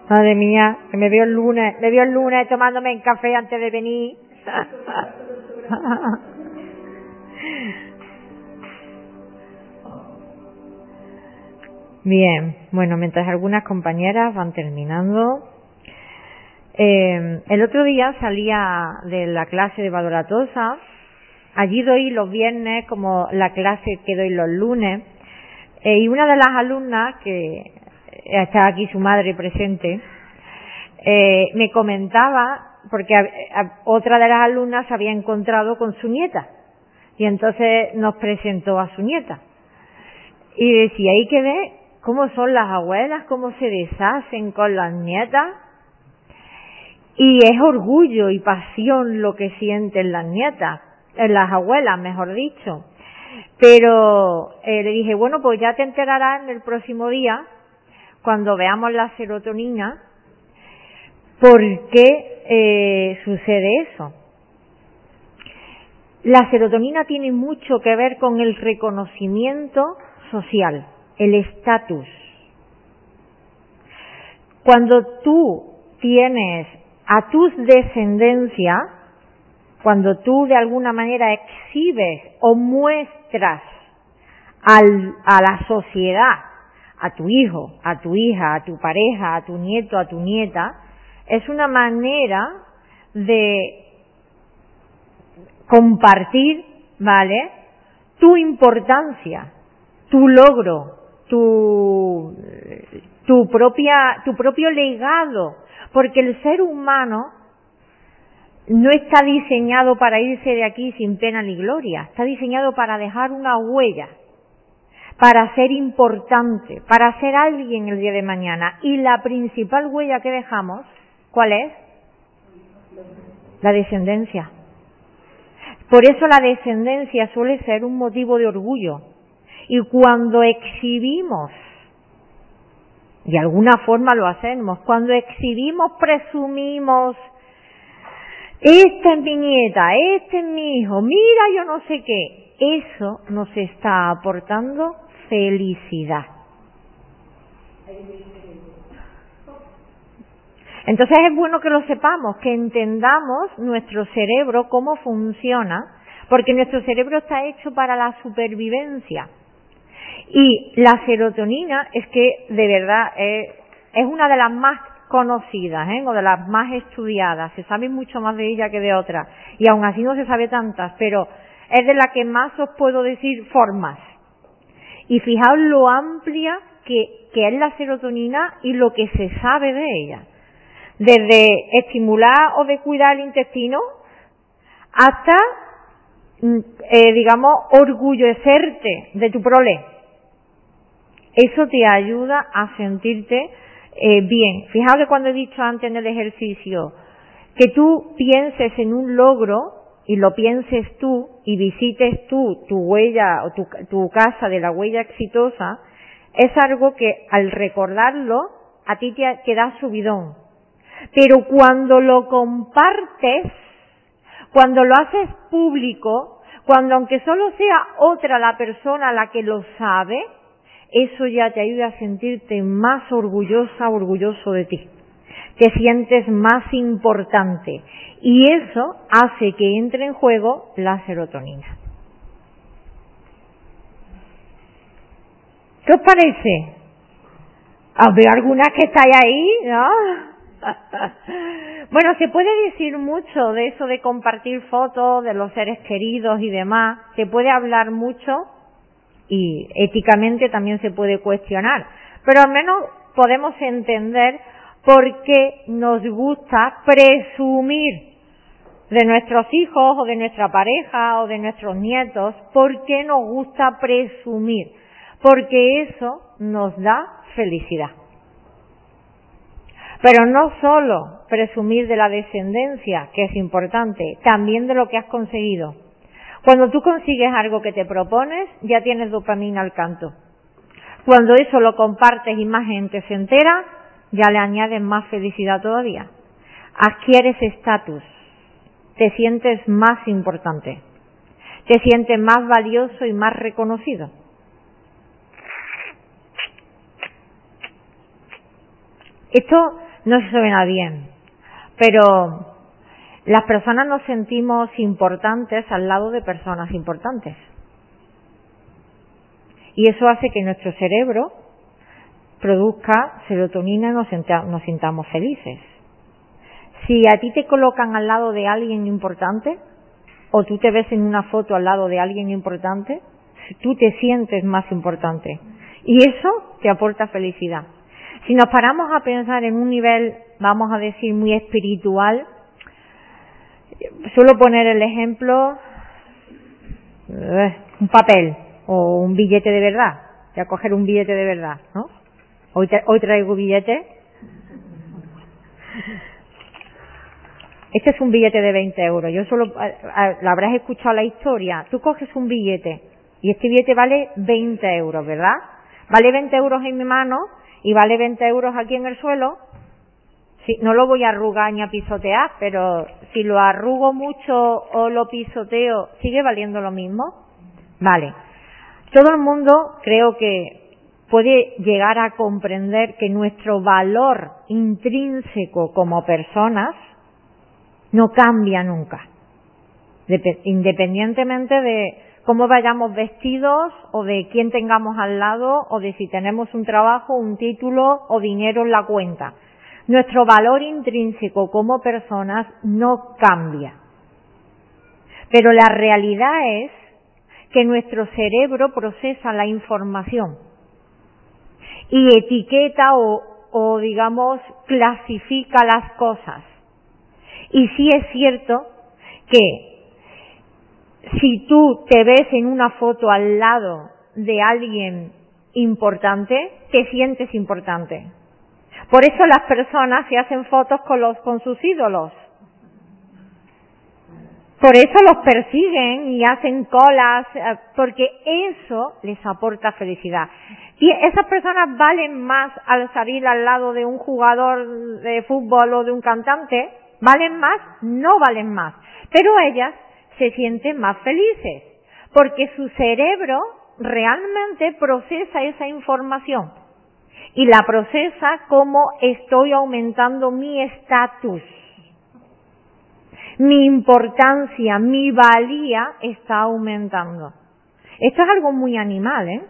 [SPEAKER 1] Madre mía, que me veo el lunes, me veo el lunes tomándome el café antes de venir. Bien, bueno, mientras algunas compañeras van terminando, eh, el otro día salía de la clase de Valoratosa Allí doy los viernes como la clase que doy los lunes. Eh, y una de las alumnas, que está aquí su madre presente, eh, me comentaba, porque otra de las alumnas se había encontrado con su nieta. Y entonces nos presentó a su nieta. Y decía, ahí que ve cómo son las abuelas, cómo se deshacen con las nietas. Y es orgullo y pasión lo que sienten las nietas, las abuelas, mejor dicho. Pero eh, le dije, bueno, pues ya te enterarás en el próximo día, cuando veamos la serotonina, por qué eh, sucede eso. La serotonina tiene mucho que ver con el reconocimiento social, el estatus. Cuando tú tienes a tus descendencia, cuando tú de alguna manera exhibes o muestras a la sociedad, a tu hijo, a tu hija, a tu pareja, a tu nieto, a tu nieta, es una manera de compartir, ¿vale? Tu importancia, tu logro, tu propia, tu propio legado, porque el ser humano no está diseñado para irse de aquí sin pena ni gloria, está diseñado para dejar una huella, para ser importante, para ser alguien el día de mañana. Y la principal huella que dejamos, ¿cuál es? La descendencia. Por eso la descendencia suele ser un motivo de orgullo. Y cuando exhibimos, de alguna forma lo hacemos, cuando exhibimos, presumimos, esta es mi nieta, este es mi hijo, mira yo no sé qué, eso nos está aportando felicidad. Entonces es bueno que lo sepamos, que entendamos nuestro cerebro, cómo funciona, porque nuestro cerebro está hecho para la supervivencia. Y la serotonina es que de verdad es, es una de las más conocidas, ¿eh? o de las más estudiadas. Se sabe mucho más de ella que de otras. Y aún así no se sabe tantas, pero es de la que más os puedo decir formas. Y fijaos lo amplia que, que es la serotonina y lo que se sabe de ella desde estimular o de cuidar el intestino hasta, mm, eh, digamos, orgullecerte de tu prole. Eso te ayuda a sentirte eh, bien. Fijaos que cuando he dicho antes en el ejercicio que tú pienses en un logro y lo pienses tú y visites tú tu huella o tu, tu casa de la huella exitosa, es algo que al recordarlo a ti te, te da subidón, pero cuando lo compartes, cuando lo haces público, cuando aunque solo sea otra la persona la que lo sabe, eso ya te ayuda a sentirte más orgullosa, orgulloso de ti. Te sientes más importante. Y eso hace que entre en juego la serotonina. ¿Qué os parece? Veo algunas que estáis ahí, ¿no? bueno, se puede decir mucho de eso de compartir fotos de los seres queridos y demás. Se puede hablar mucho y éticamente también se puede cuestionar. Pero al menos podemos entender por qué nos gusta presumir de nuestros hijos o de nuestra pareja o de nuestros nietos. ¿Por qué nos gusta presumir? Porque eso nos da felicidad. Pero no solo presumir de la descendencia, que es importante, también de lo que has conseguido. Cuando tú consigues algo que te propones, ya tienes dopamina al canto. Cuando eso lo compartes y más gente se entera, ya le añades más felicidad todavía. Adquieres estatus, te sientes más importante, te sientes más valioso y más reconocido. Esto no se suena bien, pero las personas nos sentimos importantes al lado de personas importantes. Y eso hace que nuestro cerebro produzca serotonina y nos, sintamos felices. Si a ti te colocan al lado de alguien importante, o tú te ves en una foto al lado de alguien importante, tú te sientes más importante. Y eso te aporta felicidad. Si nos paramos a pensar en un nivel, vamos a decir, muy espiritual, suelo poner el ejemplo, eh, un papel o un billete de verdad. Voy a coger un billete de verdad, ¿no? Hoy, hoy traigo billete. Este es un billete de 20 euros. Yo solo, la habrás escuchado la historia. Tú coges un billete y este billete vale 20 euros, ¿verdad? Vale 20 euros en mi mano y vale 20 euros aquí en el suelo. No lo voy a arrugar ni a pisotear, pero si lo arrugo mucho o lo pisoteo, ¿sigue valiendo lo mismo? Vale. Todo el mundo creo que puede llegar a comprender que nuestro valor intrínseco como personas no cambia nunca, independientemente de cómo vayamos vestidos o de quién tengamos al lado o de si tenemos un trabajo, un título o dinero en la cuenta. Nuestro valor intrínseco como personas no cambia. Pero la realidad es que nuestro cerebro procesa la información y etiqueta o, digamos clasifica las cosas. Y sí es cierto que si tú te ves en una foto al lado de alguien importante, te sientes importante. Por eso las personas se hacen fotos con los con sus ídolos. Por eso los persiguen y hacen colas, eh, porque eso les aporta felicidad. Y esas personas valen más al salir al lado de un jugador de fútbol o de un cantante, valen más, no valen más. Pero ellas se sienten más felices, porque su cerebro realmente procesa esa información y la procesa como estoy aumentando mi estatus mi importancia, mi valía está aumentando. Esto es algo muy animal, ¿eh?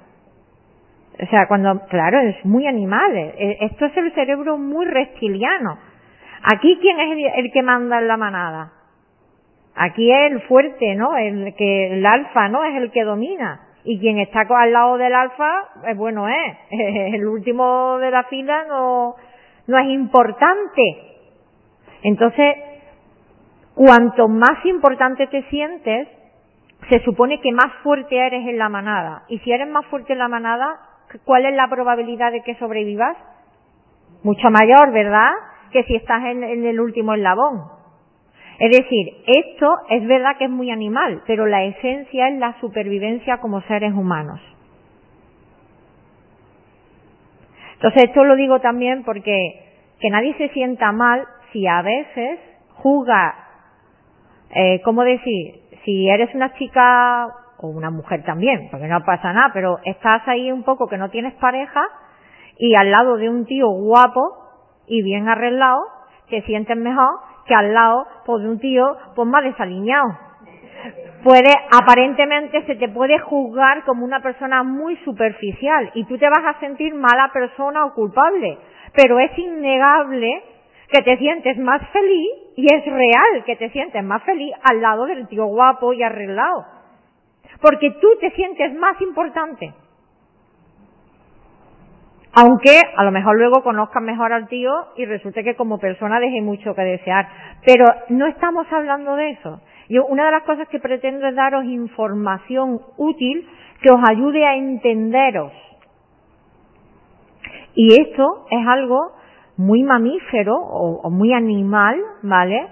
[SPEAKER 1] O sea, cuando, claro, es muy animal. ¿eh? Esto es el cerebro muy reptiliano. Aquí, ¿quién es el, que manda en la manada? Aquí es el fuerte, ¿no? El que, el alfa, ¿no? Es el que domina. Y quien está al lado del alfa, es bueno, es. El último de la fila no, no es importante. Entonces, Cuanto más importante te sientes, se supone que más fuerte eres en la manada. Y si eres más fuerte en la manada, ¿cuál es la probabilidad de que sobrevivas? Mucho mayor, ¿verdad? Que si estás en, el último eslabón. Es decir, esto es verdad que es muy animal, pero la esencia es la supervivencia como seres humanos. Entonces esto lo digo también porque que nadie se sienta mal si a veces juzga eh, ¿cómo decir? Si eres una chica o una mujer también, porque no pasa nada, pero estás ahí un poco que no tienes pareja y al lado de un tío guapo y bien arreglado, te sientes mejor que al lado pues, de un tío pues más desaliñado. Puede, aparentemente se te puede juzgar como una persona muy superficial y tú te vas a sentir mala persona o culpable, pero es innegable que te sientes más feliz y es real que te sientes más feliz al lado del tío guapo y arreglado. Porque tú te sientes más importante. Aunque a lo mejor luego conozcas mejor al tío y resulte que como persona deje mucho que desear. Pero no estamos hablando de eso. Yo, una de las cosas que pretendo es daros información útil que os ayude a entenderos. Y esto es algo muy mamífero o, muy animal, ¿vale?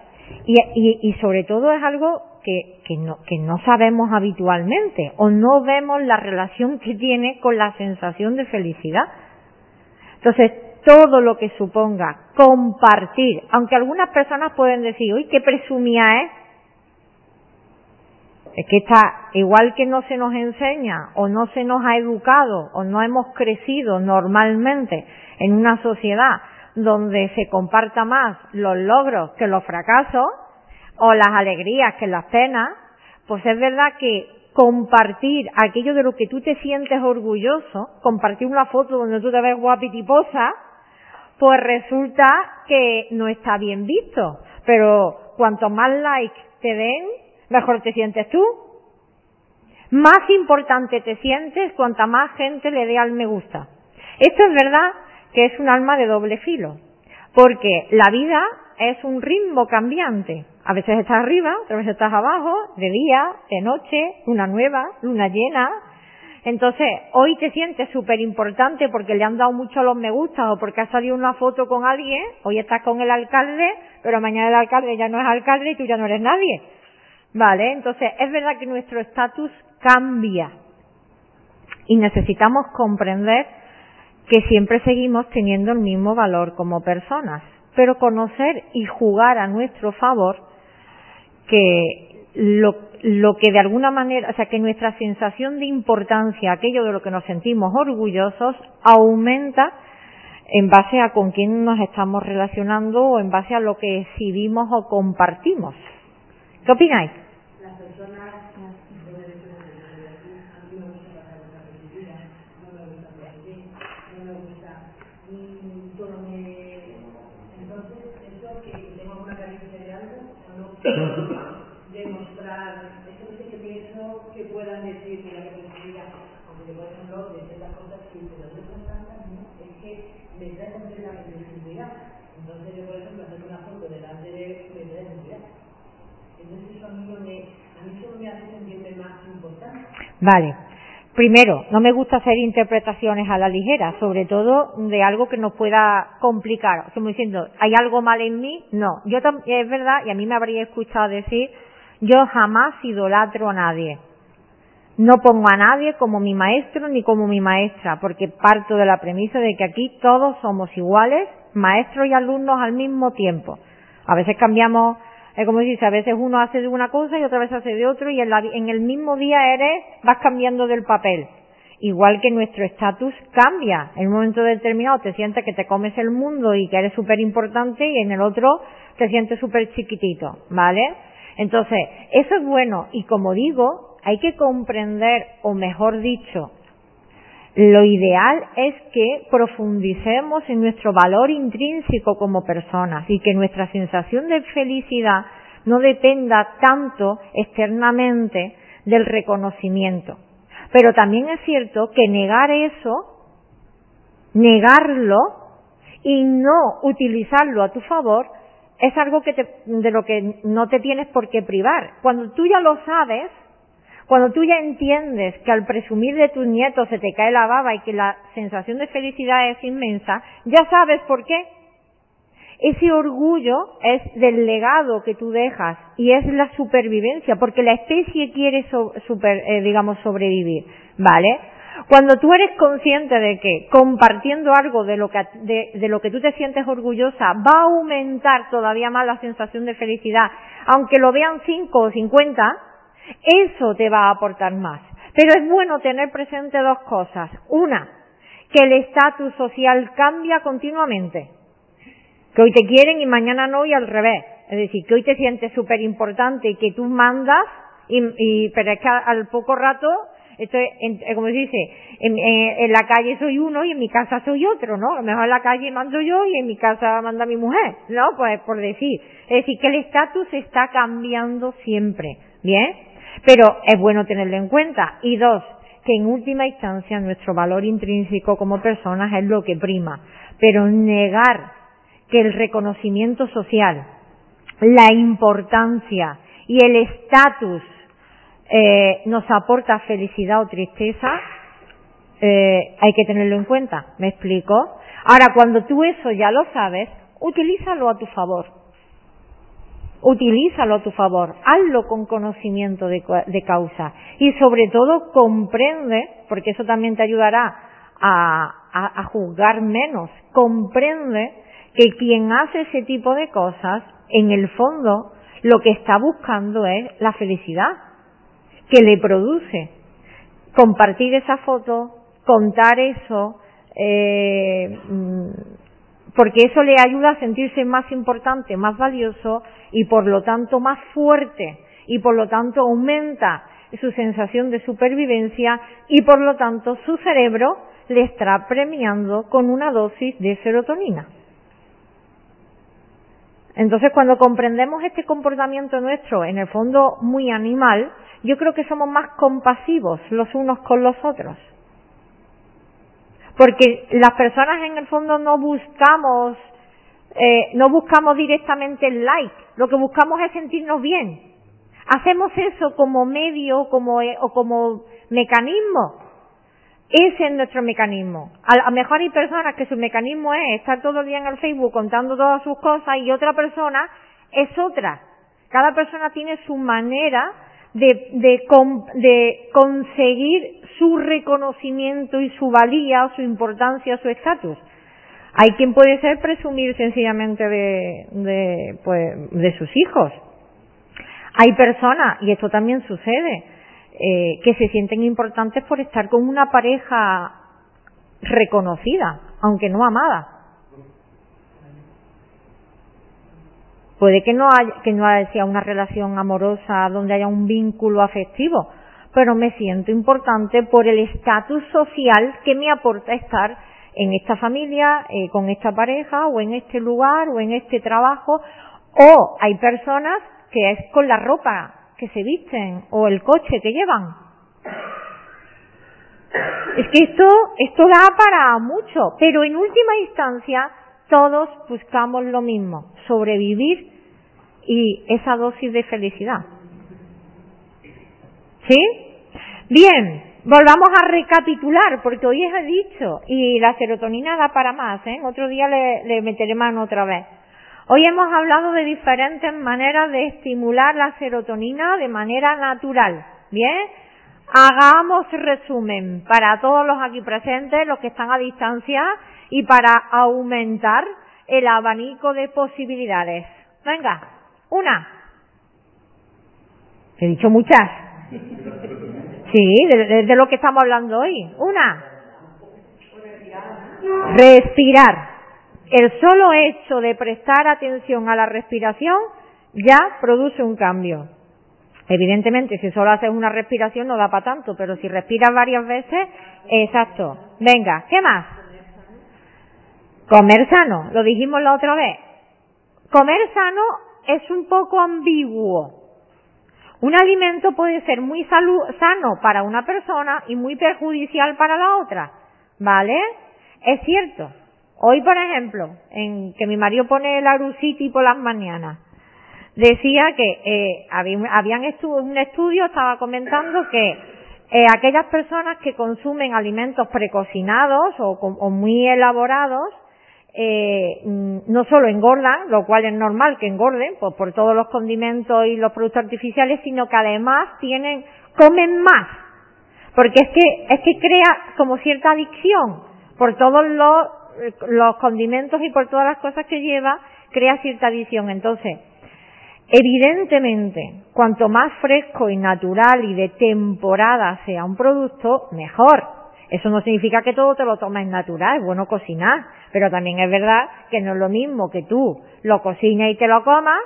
[SPEAKER 1] Y, sobre todo es algo que, que, no, que no sabemos habitualmente o no vemos la relación que tiene con la sensación de felicidad. Entonces, todo lo que suponga compartir, aunque algunas personas pueden decir, uy, qué presumía es, es que está, igual que no se nos enseña o no se nos ha educado o no hemos crecido normalmente en una sociedad donde se comparta más los logros que los fracasos o las alegrías que las penas, pues es verdad que compartir aquello de lo que tú te sientes orgulloso, compartir una foto donde tú te ves guapitiposa, pues resulta que no está bien visto. Pero cuanto más likes te den, mejor te sientes tú. Más importante te sientes cuanta más gente le dé al me gusta. Esto es verdad que es un alma de doble filo, porque la vida es un ritmo cambiante. A veces estás arriba, otras veces estás abajo, de día, de noche, luna nueva, luna llena, Entonces, hoy te sientes súper importante porque le han dado mucho los me gusta o porque ha salido una foto con alguien, hoy estás con el alcalde, pero mañana el alcalde ya no es alcalde y tú ya no eres nadie. ¿Vale? Entonces, es verdad que nuestro estatus cambia y necesitamos comprender que siempre seguimos teniendo el mismo valor como personas, pero conocer y jugar a nuestro favor que lo, lo que de alguna manera, o sea, que nuestra sensación de importancia, aquello de lo que nos sentimos orgullosos, aumenta en base a con quién nos estamos relacionando o en base a lo que exhibimos o compartimos. ¿Qué opináis? Las personas
[SPEAKER 2] demostrar, eso es que pienso que puedan decir que la representatividad, aunque por ejemplo de ciertas cosas sí, pero de otras tantas no, es que me trae la representatividad. Entonces yo por ejemplo hacer una foto delante de me trae seguridad. Entonces eso a mí, me, a mí eso me hace sentirme más importante.
[SPEAKER 1] Vale. Primero, no me gusta hacer interpretaciones a la ligera, sobre todo de algo que nos pueda complicar. Como diciendo, ¿hay algo mal en mí? No. Yo es verdad, y a mí me habría escuchado decir, yo jamás idolatro a nadie. No pongo a nadie como mi maestro ni como mi maestra, porque parto de la premisa de que aquí todos somos iguales, maestros y alumnos al mismo tiempo. A veces cambiamos es como dice, a veces uno hace de una cosa y otra vez hace de otro y en, en el mismo día eres, vas cambiando del papel. Igual que nuestro estatus cambia. En un momento determinado te sientes que te comes el mundo y que eres súper importante y en el otro te sientes súper chiquitito, ¿vale? Entonces, eso es bueno y como digo, hay que comprender, o mejor dicho, lo ideal es que profundicemos en nuestro valor intrínseco como personas y que nuestra sensación de felicidad no dependa tanto externamente del reconocimiento. Pero también es cierto que negar eso, negarlo y no utilizarlo a tu favor, es algo que de lo que no te tienes por qué privar. Cuando tú ya lo sabes, cuando tú ya entiendes que al presumir de tus nietos se te cae la baba y que la sensación de felicidad es inmensa, ya sabes por qué. Ese orgullo es del legado que tú dejas y es la supervivencia, porque la especie quiere, super, eh, digamos, sobrevivir, ¿vale? Cuando tú eres consciente de que compartiendo algo de lo que, de, de lo que tú te sientes orgullosa va a aumentar todavía más la sensación de felicidad, aunque lo vean cinco o cincuenta, eso te va a aportar más. Pero es bueno tener presente dos cosas. Una, que el estatus social cambia continuamente. Que hoy te quieren y mañana no y al revés. Es decir, que hoy te sientes súper importante y que tú mandas, y, pero es que al poco rato, esto es, como se dice, en, en, la calle soy uno y en mi casa soy otro, ¿no? A lo mejor en la calle mando yo y en mi casa manda mi mujer, ¿no? Pues por decir. Es decir, que el estatus está cambiando siempre, ¿bien? Pero es bueno tenerlo en cuenta. Y dos, que en última instancia nuestro valor intrínseco como personas es lo que prima. Pero negar que el reconocimiento social, la importancia y el estatus eh, nos aporta felicidad o tristeza, eh, hay que tenerlo en cuenta. ¿Me explico? Ahora, cuando tú eso ya lo sabes, utilízalo a tu favor utilízalo a tu favor, hazlo con conocimiento de, causa y sobre todo comprende, porque eso también te ayudará a, a, juzgar menos, comprende que quien hace ese tipo de cosas, en el fondo, lo que está buscando es la felicidad que le produce. Compartir esa foto, contar eso, eh, mm, porque eso le ayuda a sentirse más importante, más valioso y por lo tanto más fuerte y por lo tanto aumenta su sensación de supervivencia y por lo tanto su cerebro le está premiando con una dosis de serotonina. Entonces cuando comprendemos este comportamiento nuestro, en el fondo muy animal, yo creo que somos más compasivos los unos con los otros. Porque las personas en el fondo no buscamos, eh, no buscamos directamente el like, lo que buscamos es sentirnos bien. Hacemos eso como medio como, eh, o como mecanismo Ese es nuestro mecanismo. A lo mejor hay personas que su mecanismo es estar todo el día en el Facebook contando todas sus cosas y otra persona es otra. Cada persona tiene su manera de, de, de conseguir su reconocimiento y su valía, su importancia, su estatus. Hay quien puede ser presumir sencillamente de, pues, de sus hijos. Hay personas, y esto también sucede, eh, que se sienten importantes por estar con una pareja reconocida, aunque no amada. Puede que no haya, que no sea una relación amorosa donde haya un vínculo afectivo, pero me siento importante por el estatus social que me aporta estar en esta familia, eh, con esta pareja, o en este lugar, o en este trabajo, o hay personas que es con la ropa que se visten o el coche que llevan. Es que esto, esto da para mucho, pero en última instancia todos buscamos lo mismo, sobrevivir y esa dosis de felicidad. ¿Sí? Bien, volvamos a recapitular, porque hoy he dicho, y la serotonina da para más, ¿eh? Otro día le meteré mano otra vez. Hoy hemos hablado de diferentes maneras de estimular la serotonina de manera natural. Bien, hagamos resumen para todos los aquí presentes, los que están a distancia, y para aumentar el abanico de posibilidades. Venga, una. He dicho muchas. Sí, de, de lo que estamos hablando hoy. Una. Respirar el solo hecho de prestar atención a la respiración ya produce un cambio. Evidentemente, si solo haces una respiración no da para tanto, pero si respiras varias veces, exacto. Venga, ¿qué más? Comer sano, lo dijimos la otra vez. Comer sano es un poco ambiguo. Un alimento puede ser muy sano para una persona y muy perjudicial para la otra. ¿Vale? Es cierto. Hoy, por ejemplo, en que mi marido pone el Arusiti por las mañanas, decía que eh, habían un estudio, estaba comentando que eh, aquellas personas que consumen alimentos precocinados o, muy elaborados, eh, mm, no solo engordan, lo cual es normal que engorden, pues por todos los condimentos y los productos artificiales, sino que además tienen, comen más, porque es que, es que crea como cierta adicción por todos los los condimentos y por todas las cosas que lleva, crea cierta adicción. Entonces, evidentemente, cuanto más fresco y natural y de temporada sea un producto, mejor. Eso no significa que todo te lo tomes natural, es bueno cocinar, pero también es verdad que no es lo mismo que tú lo cocines y te lo comas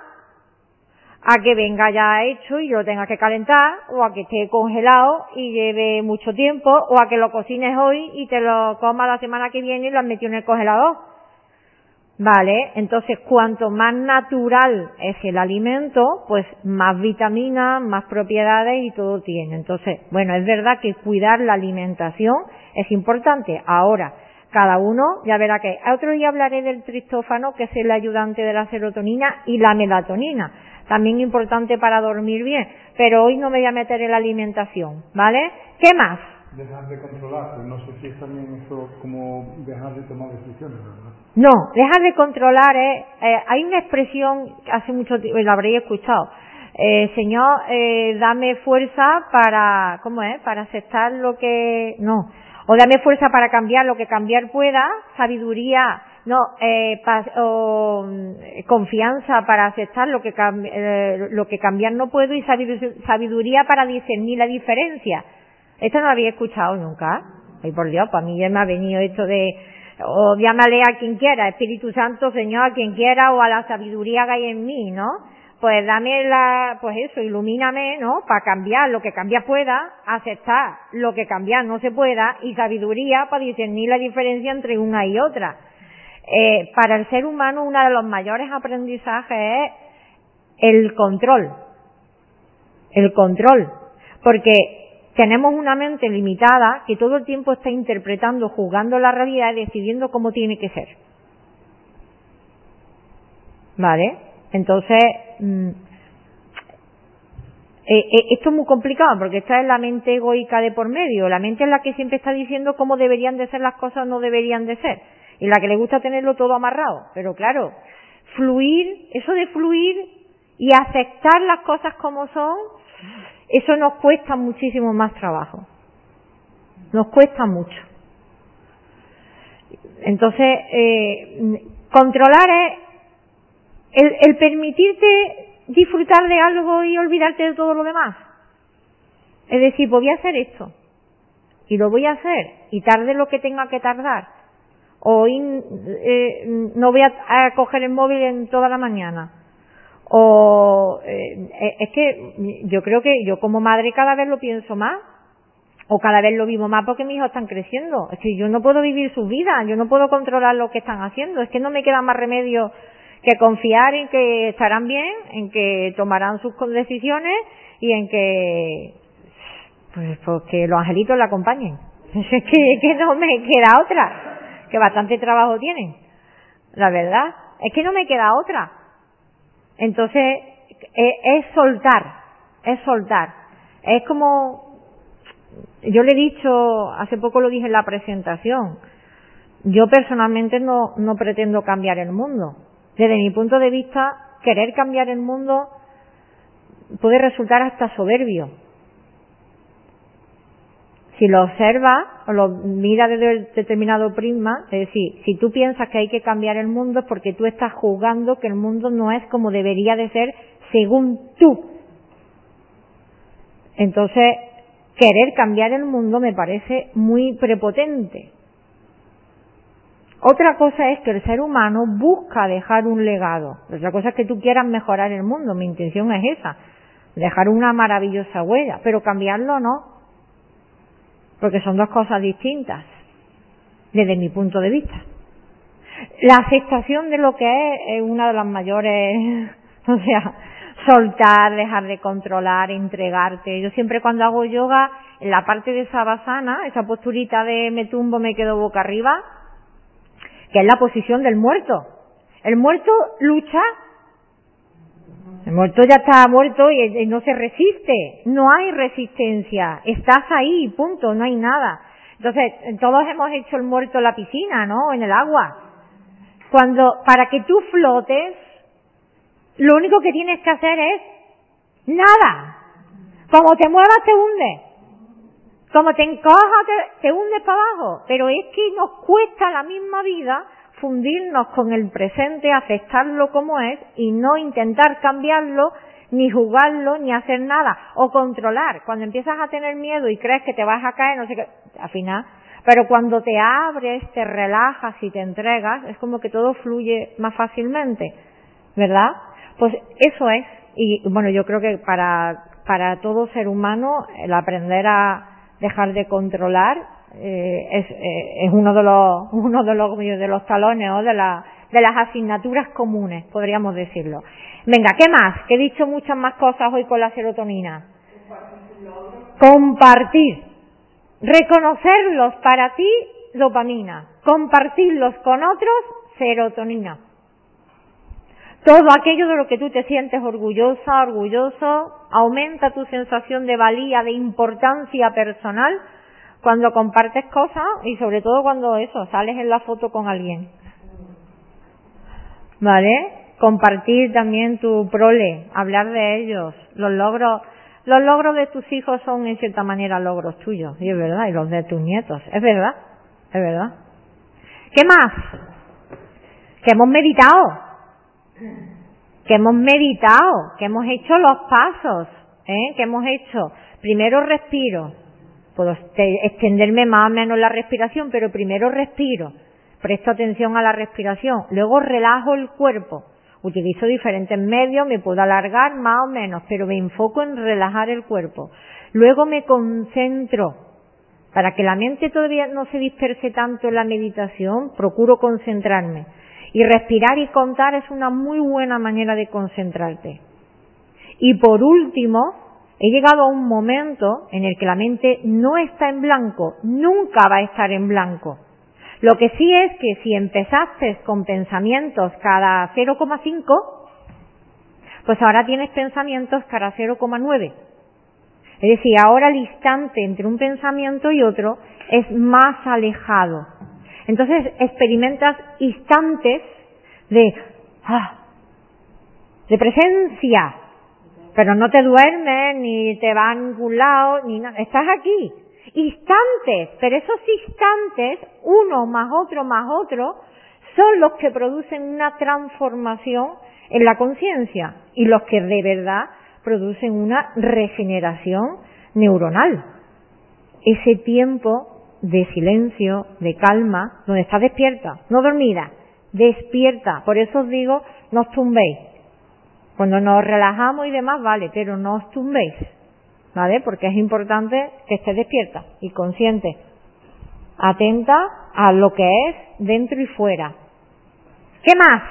[SPEAKER 1] a que venga ya hecho y lo tengas que calentar, o a que esté congelado y lleve mucho tiempo, o a que lo cocines hoy y te lo comas la semana que viene y lo has metido en el congelador. Vale, entonces cuanto más natural es el alimento, pues más vitaminas, más propiedades y todo tiene. Entonces, bueno, es verdad que cuidar la alimentación es importante. Ahora, cada uno ya verá que otro día hablaré del tristófano, que es el ayudante de la serotonina y la melatonina también importante para dormir bien, pero hoy no me voy a meter en la alimentación, ¿vale? ¿Qué más?
[SPEAKER 3] Dejar de controlar, no sé si es también eso como dejar de tomar decisiones, ¿verdad?
[SPEAKER 1] No, dejar de controlar es, eh, hay una expresión que hace mucho tiempo, la habréis escuchado, eh, Señor, eh, dame fuerza para, ¿cómo es? Para aceptar lo que, no, o dame fuerza para cambiar lo que cambiar pueda, sabiduría no, eh, o, mm, confianza para aceptar lo que, eh, lo que cambiar no puedo y sabiduría para discernir la diferencia. Esto no lo había escuchado nunca. Ay, por Dios, para mí ya me ha venido esto de, o llámale a quien quiera, Espíritu Santo, Señor, a quien quiera, o a la sabiduría que hay en mí, ¿no? Pues dame la, pues eso, ilumíname, ¿no? Para cambiar lo que cambiar pueda, aceptar lo que cambiar no se pueda, y sabiduría para discernir la diferencia entre una y otra. Eh, para el ser humano uno de los mayores aprendizajes es el control. El control. Porque tenemos una mente limitada que todo el tiempo está interpretando, jugando la realidad y decidiendo cómo tiene que ser. ¿Vale? Entonces, mm, eh, eh, esto es muy complicado porque esta es la mente egoica de por medio, la mente es la que siempre está diciendo cómo deberían de ser las cosas o no deberían de ser, y la que le gusta tenerlo todo amarrado. Pero claro, fluir, eso de fluir y aceptar las cosas como son, eso nos cuesta muchísimo más trabajo. Nos cuesta mucho. Entonces, eh, controlar es el, el permitirte disfrutar de algo y olvidarte de todo lo demás. Es decir, pues voy a hacer esto. Y lo voy a hacer. Y tarde lo que tenga que tardar. Hoy eh, no voy a, coger el móvil en toda la mañana. O eh, es que yo creo que yo como madre cada vez lo pienso más. O cada vez lo vivo más porque mis hijos están creciendo. Es que yo no puedo vivir su vida, yo no puedo controlar lo que están haciendo. Es que no me queda más remedio que confiar en que estarán bien, en que tomarán sus decisiones y en que pues, pues que los angelitos la acompañen. Que no me queda otra, que bastante trabajo tienen, la verdad, es que no me queda otra. Entonces, es, es soltar, es soltar. Es como, yo le he dicho, hace poco lo dije en la presentación, yo personalmente no, no pretendo cambiar el mundo. Desde mi punto de vista, querer cambiar el mundo puede resultar hasta soberbio. Si lo observas o lo miras desde determinado prisma, es decir, si tú piensas que hay que cambiar el mundo es porque tú estás juzgando que el mundo no es como debería de ser según tú. Entonces, querer cambiar el mundo me parece muy prepotente. Otra cosa es que el ser humano busca dejar un legado. Otra cosa es que tú quieras mejorar el mundo. Mi intención es esa. Dejar una maravillosa huella. Pero cambiarlo no. Porque son dos cosas distintas. Desde mi punto de vista. La aceptación de lo que es es una de las mayores, o sea, soltar, dejar de controlar, entregarte. Yo siempre cuando hago yoga, en la parte de sabasana, esa posturita de me tumbo, me quedo boca arriba, que es la posición del muerto. El muerto lucha, el muerto ya está muerto y no se resiste, no hay resistencia, estás ahí, punto, no hay nada. Entonces, todos hemos hecho el muerto en la piscina, ¿no? En el agua. Cuando, para que tú flotes, lo único que tienes que hacer es nada. Como te muevas te hundes. Como te encojas, te, hundes para abajo. Pero es que nos cuesta la misma vida fundirnos con el presente, aceptarlo como es y no intentar cambiarlo, ni jugarlo, ni hacer nada. O controlar. Cuando empiezas a tener miedo y crees que te vas a caer, no sé qué, al final. Pero cuando te abres, te relajas y te entregas, es como que todo fluye más fácilmente. ¿Verdad? Pues eso es. Y bueno, yo creo que para, para todo ser humano, el aprender a, dejar de controlar eh, es, eh, es, uno de los uno de los de los talones o de la, de las asignaturas comunes podríamos decirlo. Venga qué más que he dicho muchas más cosas hoy con la serotonina. Compartir. Reconocerlos para ti dopamina. Compartirlos con otros serotonina todo aquello de lo que tú te sientes orgullosa, orgulloso, aumenta tu sensación de valía, de importancia personal cuando compartes cosas y sobre todo cuando eso, sales en la foto con alguien. ¿Vale? Compartir también tu prole, hablar de ellos, los logros, los logros de tus hijos son en cierta manera logros tuyos, y es verdad, y los de tus nietos, es verdad, es verdad. ¿Qué más? Que hemos meditado, que hemos meditado, que hemos hecho los pasos, ¿eh? que hemos hecho. Primero respiro, puedo extenderme más o menos la respiración, pero primero respiro, presto atención a la respiración, luego relajo el cuerpo, utilizo diferentes medios, me puedo alargar más o menos, pero me enfoco en relajar el cuerpo. Luego me concentro, para que la mente todavía no se disperse tanto en la meditación, procuro concentrarme. Y respirar y contar es una muy buena manera de concentrarte. Y por último, he llegado a un momento en el que la mente no está en blanco, nunca va a estar en blanco. Lo que sí es que si empezaste con pensamientos cada 0,5, pues ahora tienes pensamientos cada 0,9. Es decir, ahora el instante entre un pensamiento y otro es más alejado. Entonces experimentas instantes de, ah, de presencia, pero no te duermes, ni te vas a ningún lado, ni nada, estás aquí. Instantes, pero esos instantes, uno más otro más otro, son los que producen una transformación en la conciencia y los que de verdad producen una regeneración neuronal. Ese tiempo de silencio, de calma, donde estás despierta, no dormida, despierta. Por eso os digo, no os tumbéis. Cuando nos relajamos y demás, vale, pero no os tumbéis, ¿vale? Porque es importante que estés despierta y consciente, atenta a lo que es dentro y fuera. ¿Qué más?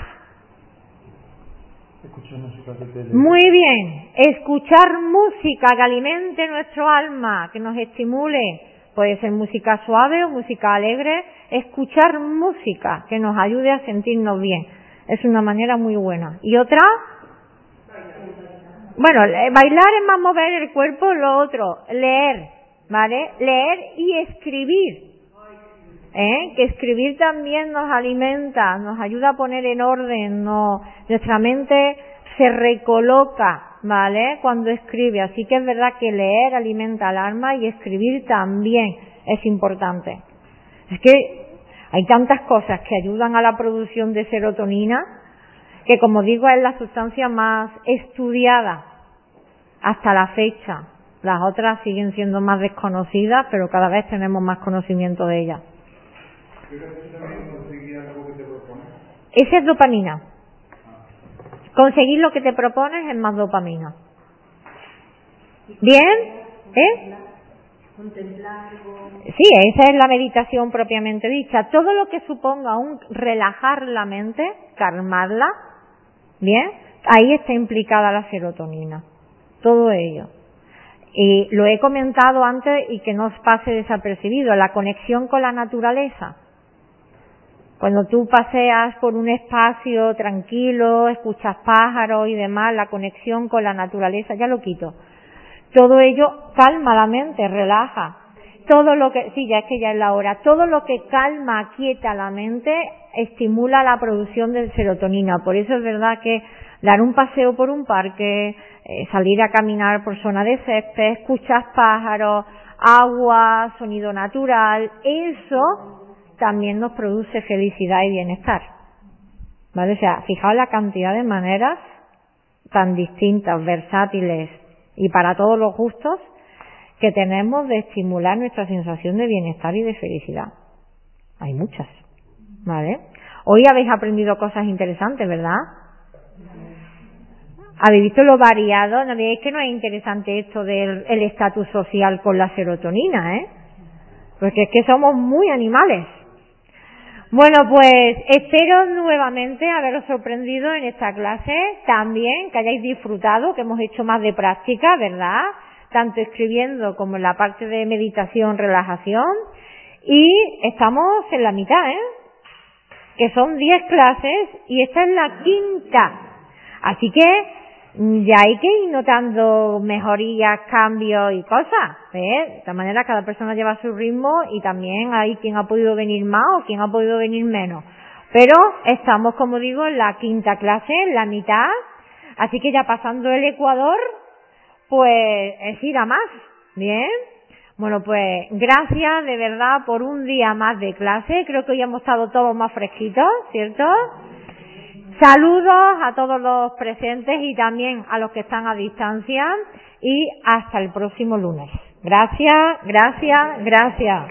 [SPEAKER 1] Muy bien, escuchar música que alimente nuestro alma, que nos estimule. Puede ser música suave o música alegre. Escuchar música que nos ayude a sentirnos bien. Es una manera muy buena. ¿Y otra? Bueno, bailar es más mover el cuerpo, lo otro, leer, ¿vale? Leer y escribir. ¿Eh? que escribir también nos alimenta, nos ayuda a poner en orden, no, nuestra mente se recoloca, ¿vale? Cuando escribe, así que es verdad que leer alimenta al alma y escribir también es importante. Es que hay tantas cosas que ayudan a la producción de serotonina que como digo es la sustancia más estudiada hasta la fecha. Las otras siguen siendo más desconocidas, pero cada vez tenemos más conocimiento de ellas. Esa es dopamina. Conseguir lo que te propones es más dopamina. ¿Bien? ¿Eh? Sí, esa es la meditación propiamente dicha. Todo lo que suponga un relajar la mente, calmarla, ¿bien? Ahí está implicada la serotonina. Todo ello. Y lo he comentado antes y que no os pase desapercibido, la conexión con la naturaleza. Cuando tú paseas por un espacio tranquilo, escuchas pájaros y demás, la conexión con la naturaleza, ya lo quito. Todo ello calma la mente, relaja. Todo lo que, sí, ya es que ya es la hora, todo lo que calma, quieta la mente, estimula la producción de serotonina. Por eso es verdad que dar un paseo por un parque, eh, salir a caminar por zona de césped, escuchas pájaros, agua, sonido natural, eso también nos produce felicidad y bienestar. ¿Vale? O sea, fijaos la cantidad de maneras tan distintas, versátiles y para todos los gustos que tenemos de estimular nuestra sensación de bienestar y de felicidad. Hay muchas. ¿Vale? Hoy habéis aprendido cosas interesantes, ¿verdad? Habéis visto lo variado, no veis que no es interesante esto del estatus social con la serotonina, ¿eh? Porque es que somos muy animales. Bueno, pues espero nuevamente haberos sorprendido en esta clase, también que hayáis disfrutado, que hemos hecho más de práctica, ¿verdad? Tanto escribiendo como en la parte de meditación, relajación. Y estamos en la mitad, ¿eh? Que son 10 clases y esta es la quinta. Así que ya hay que ir notando mejorías, cambios y cosas. ¿ves? De esta manera cada persona lleva su ritmo y también hay quien ha podido venir más o quien ha podido venir menos. Pero estamos, como digo, en la quinta clase, en la mitad. Así que ya pasando el Ecuador, pues es ir a más. Bien. Bueno, pues gracias de verdad por un día más de clase. Creo que hoy hemos estado todos más fresquitos, ¿cierto? Saludos a todos los presentes y también a los que están a distancia y hasta el próximo lunes. Gracias, gracias, gracias.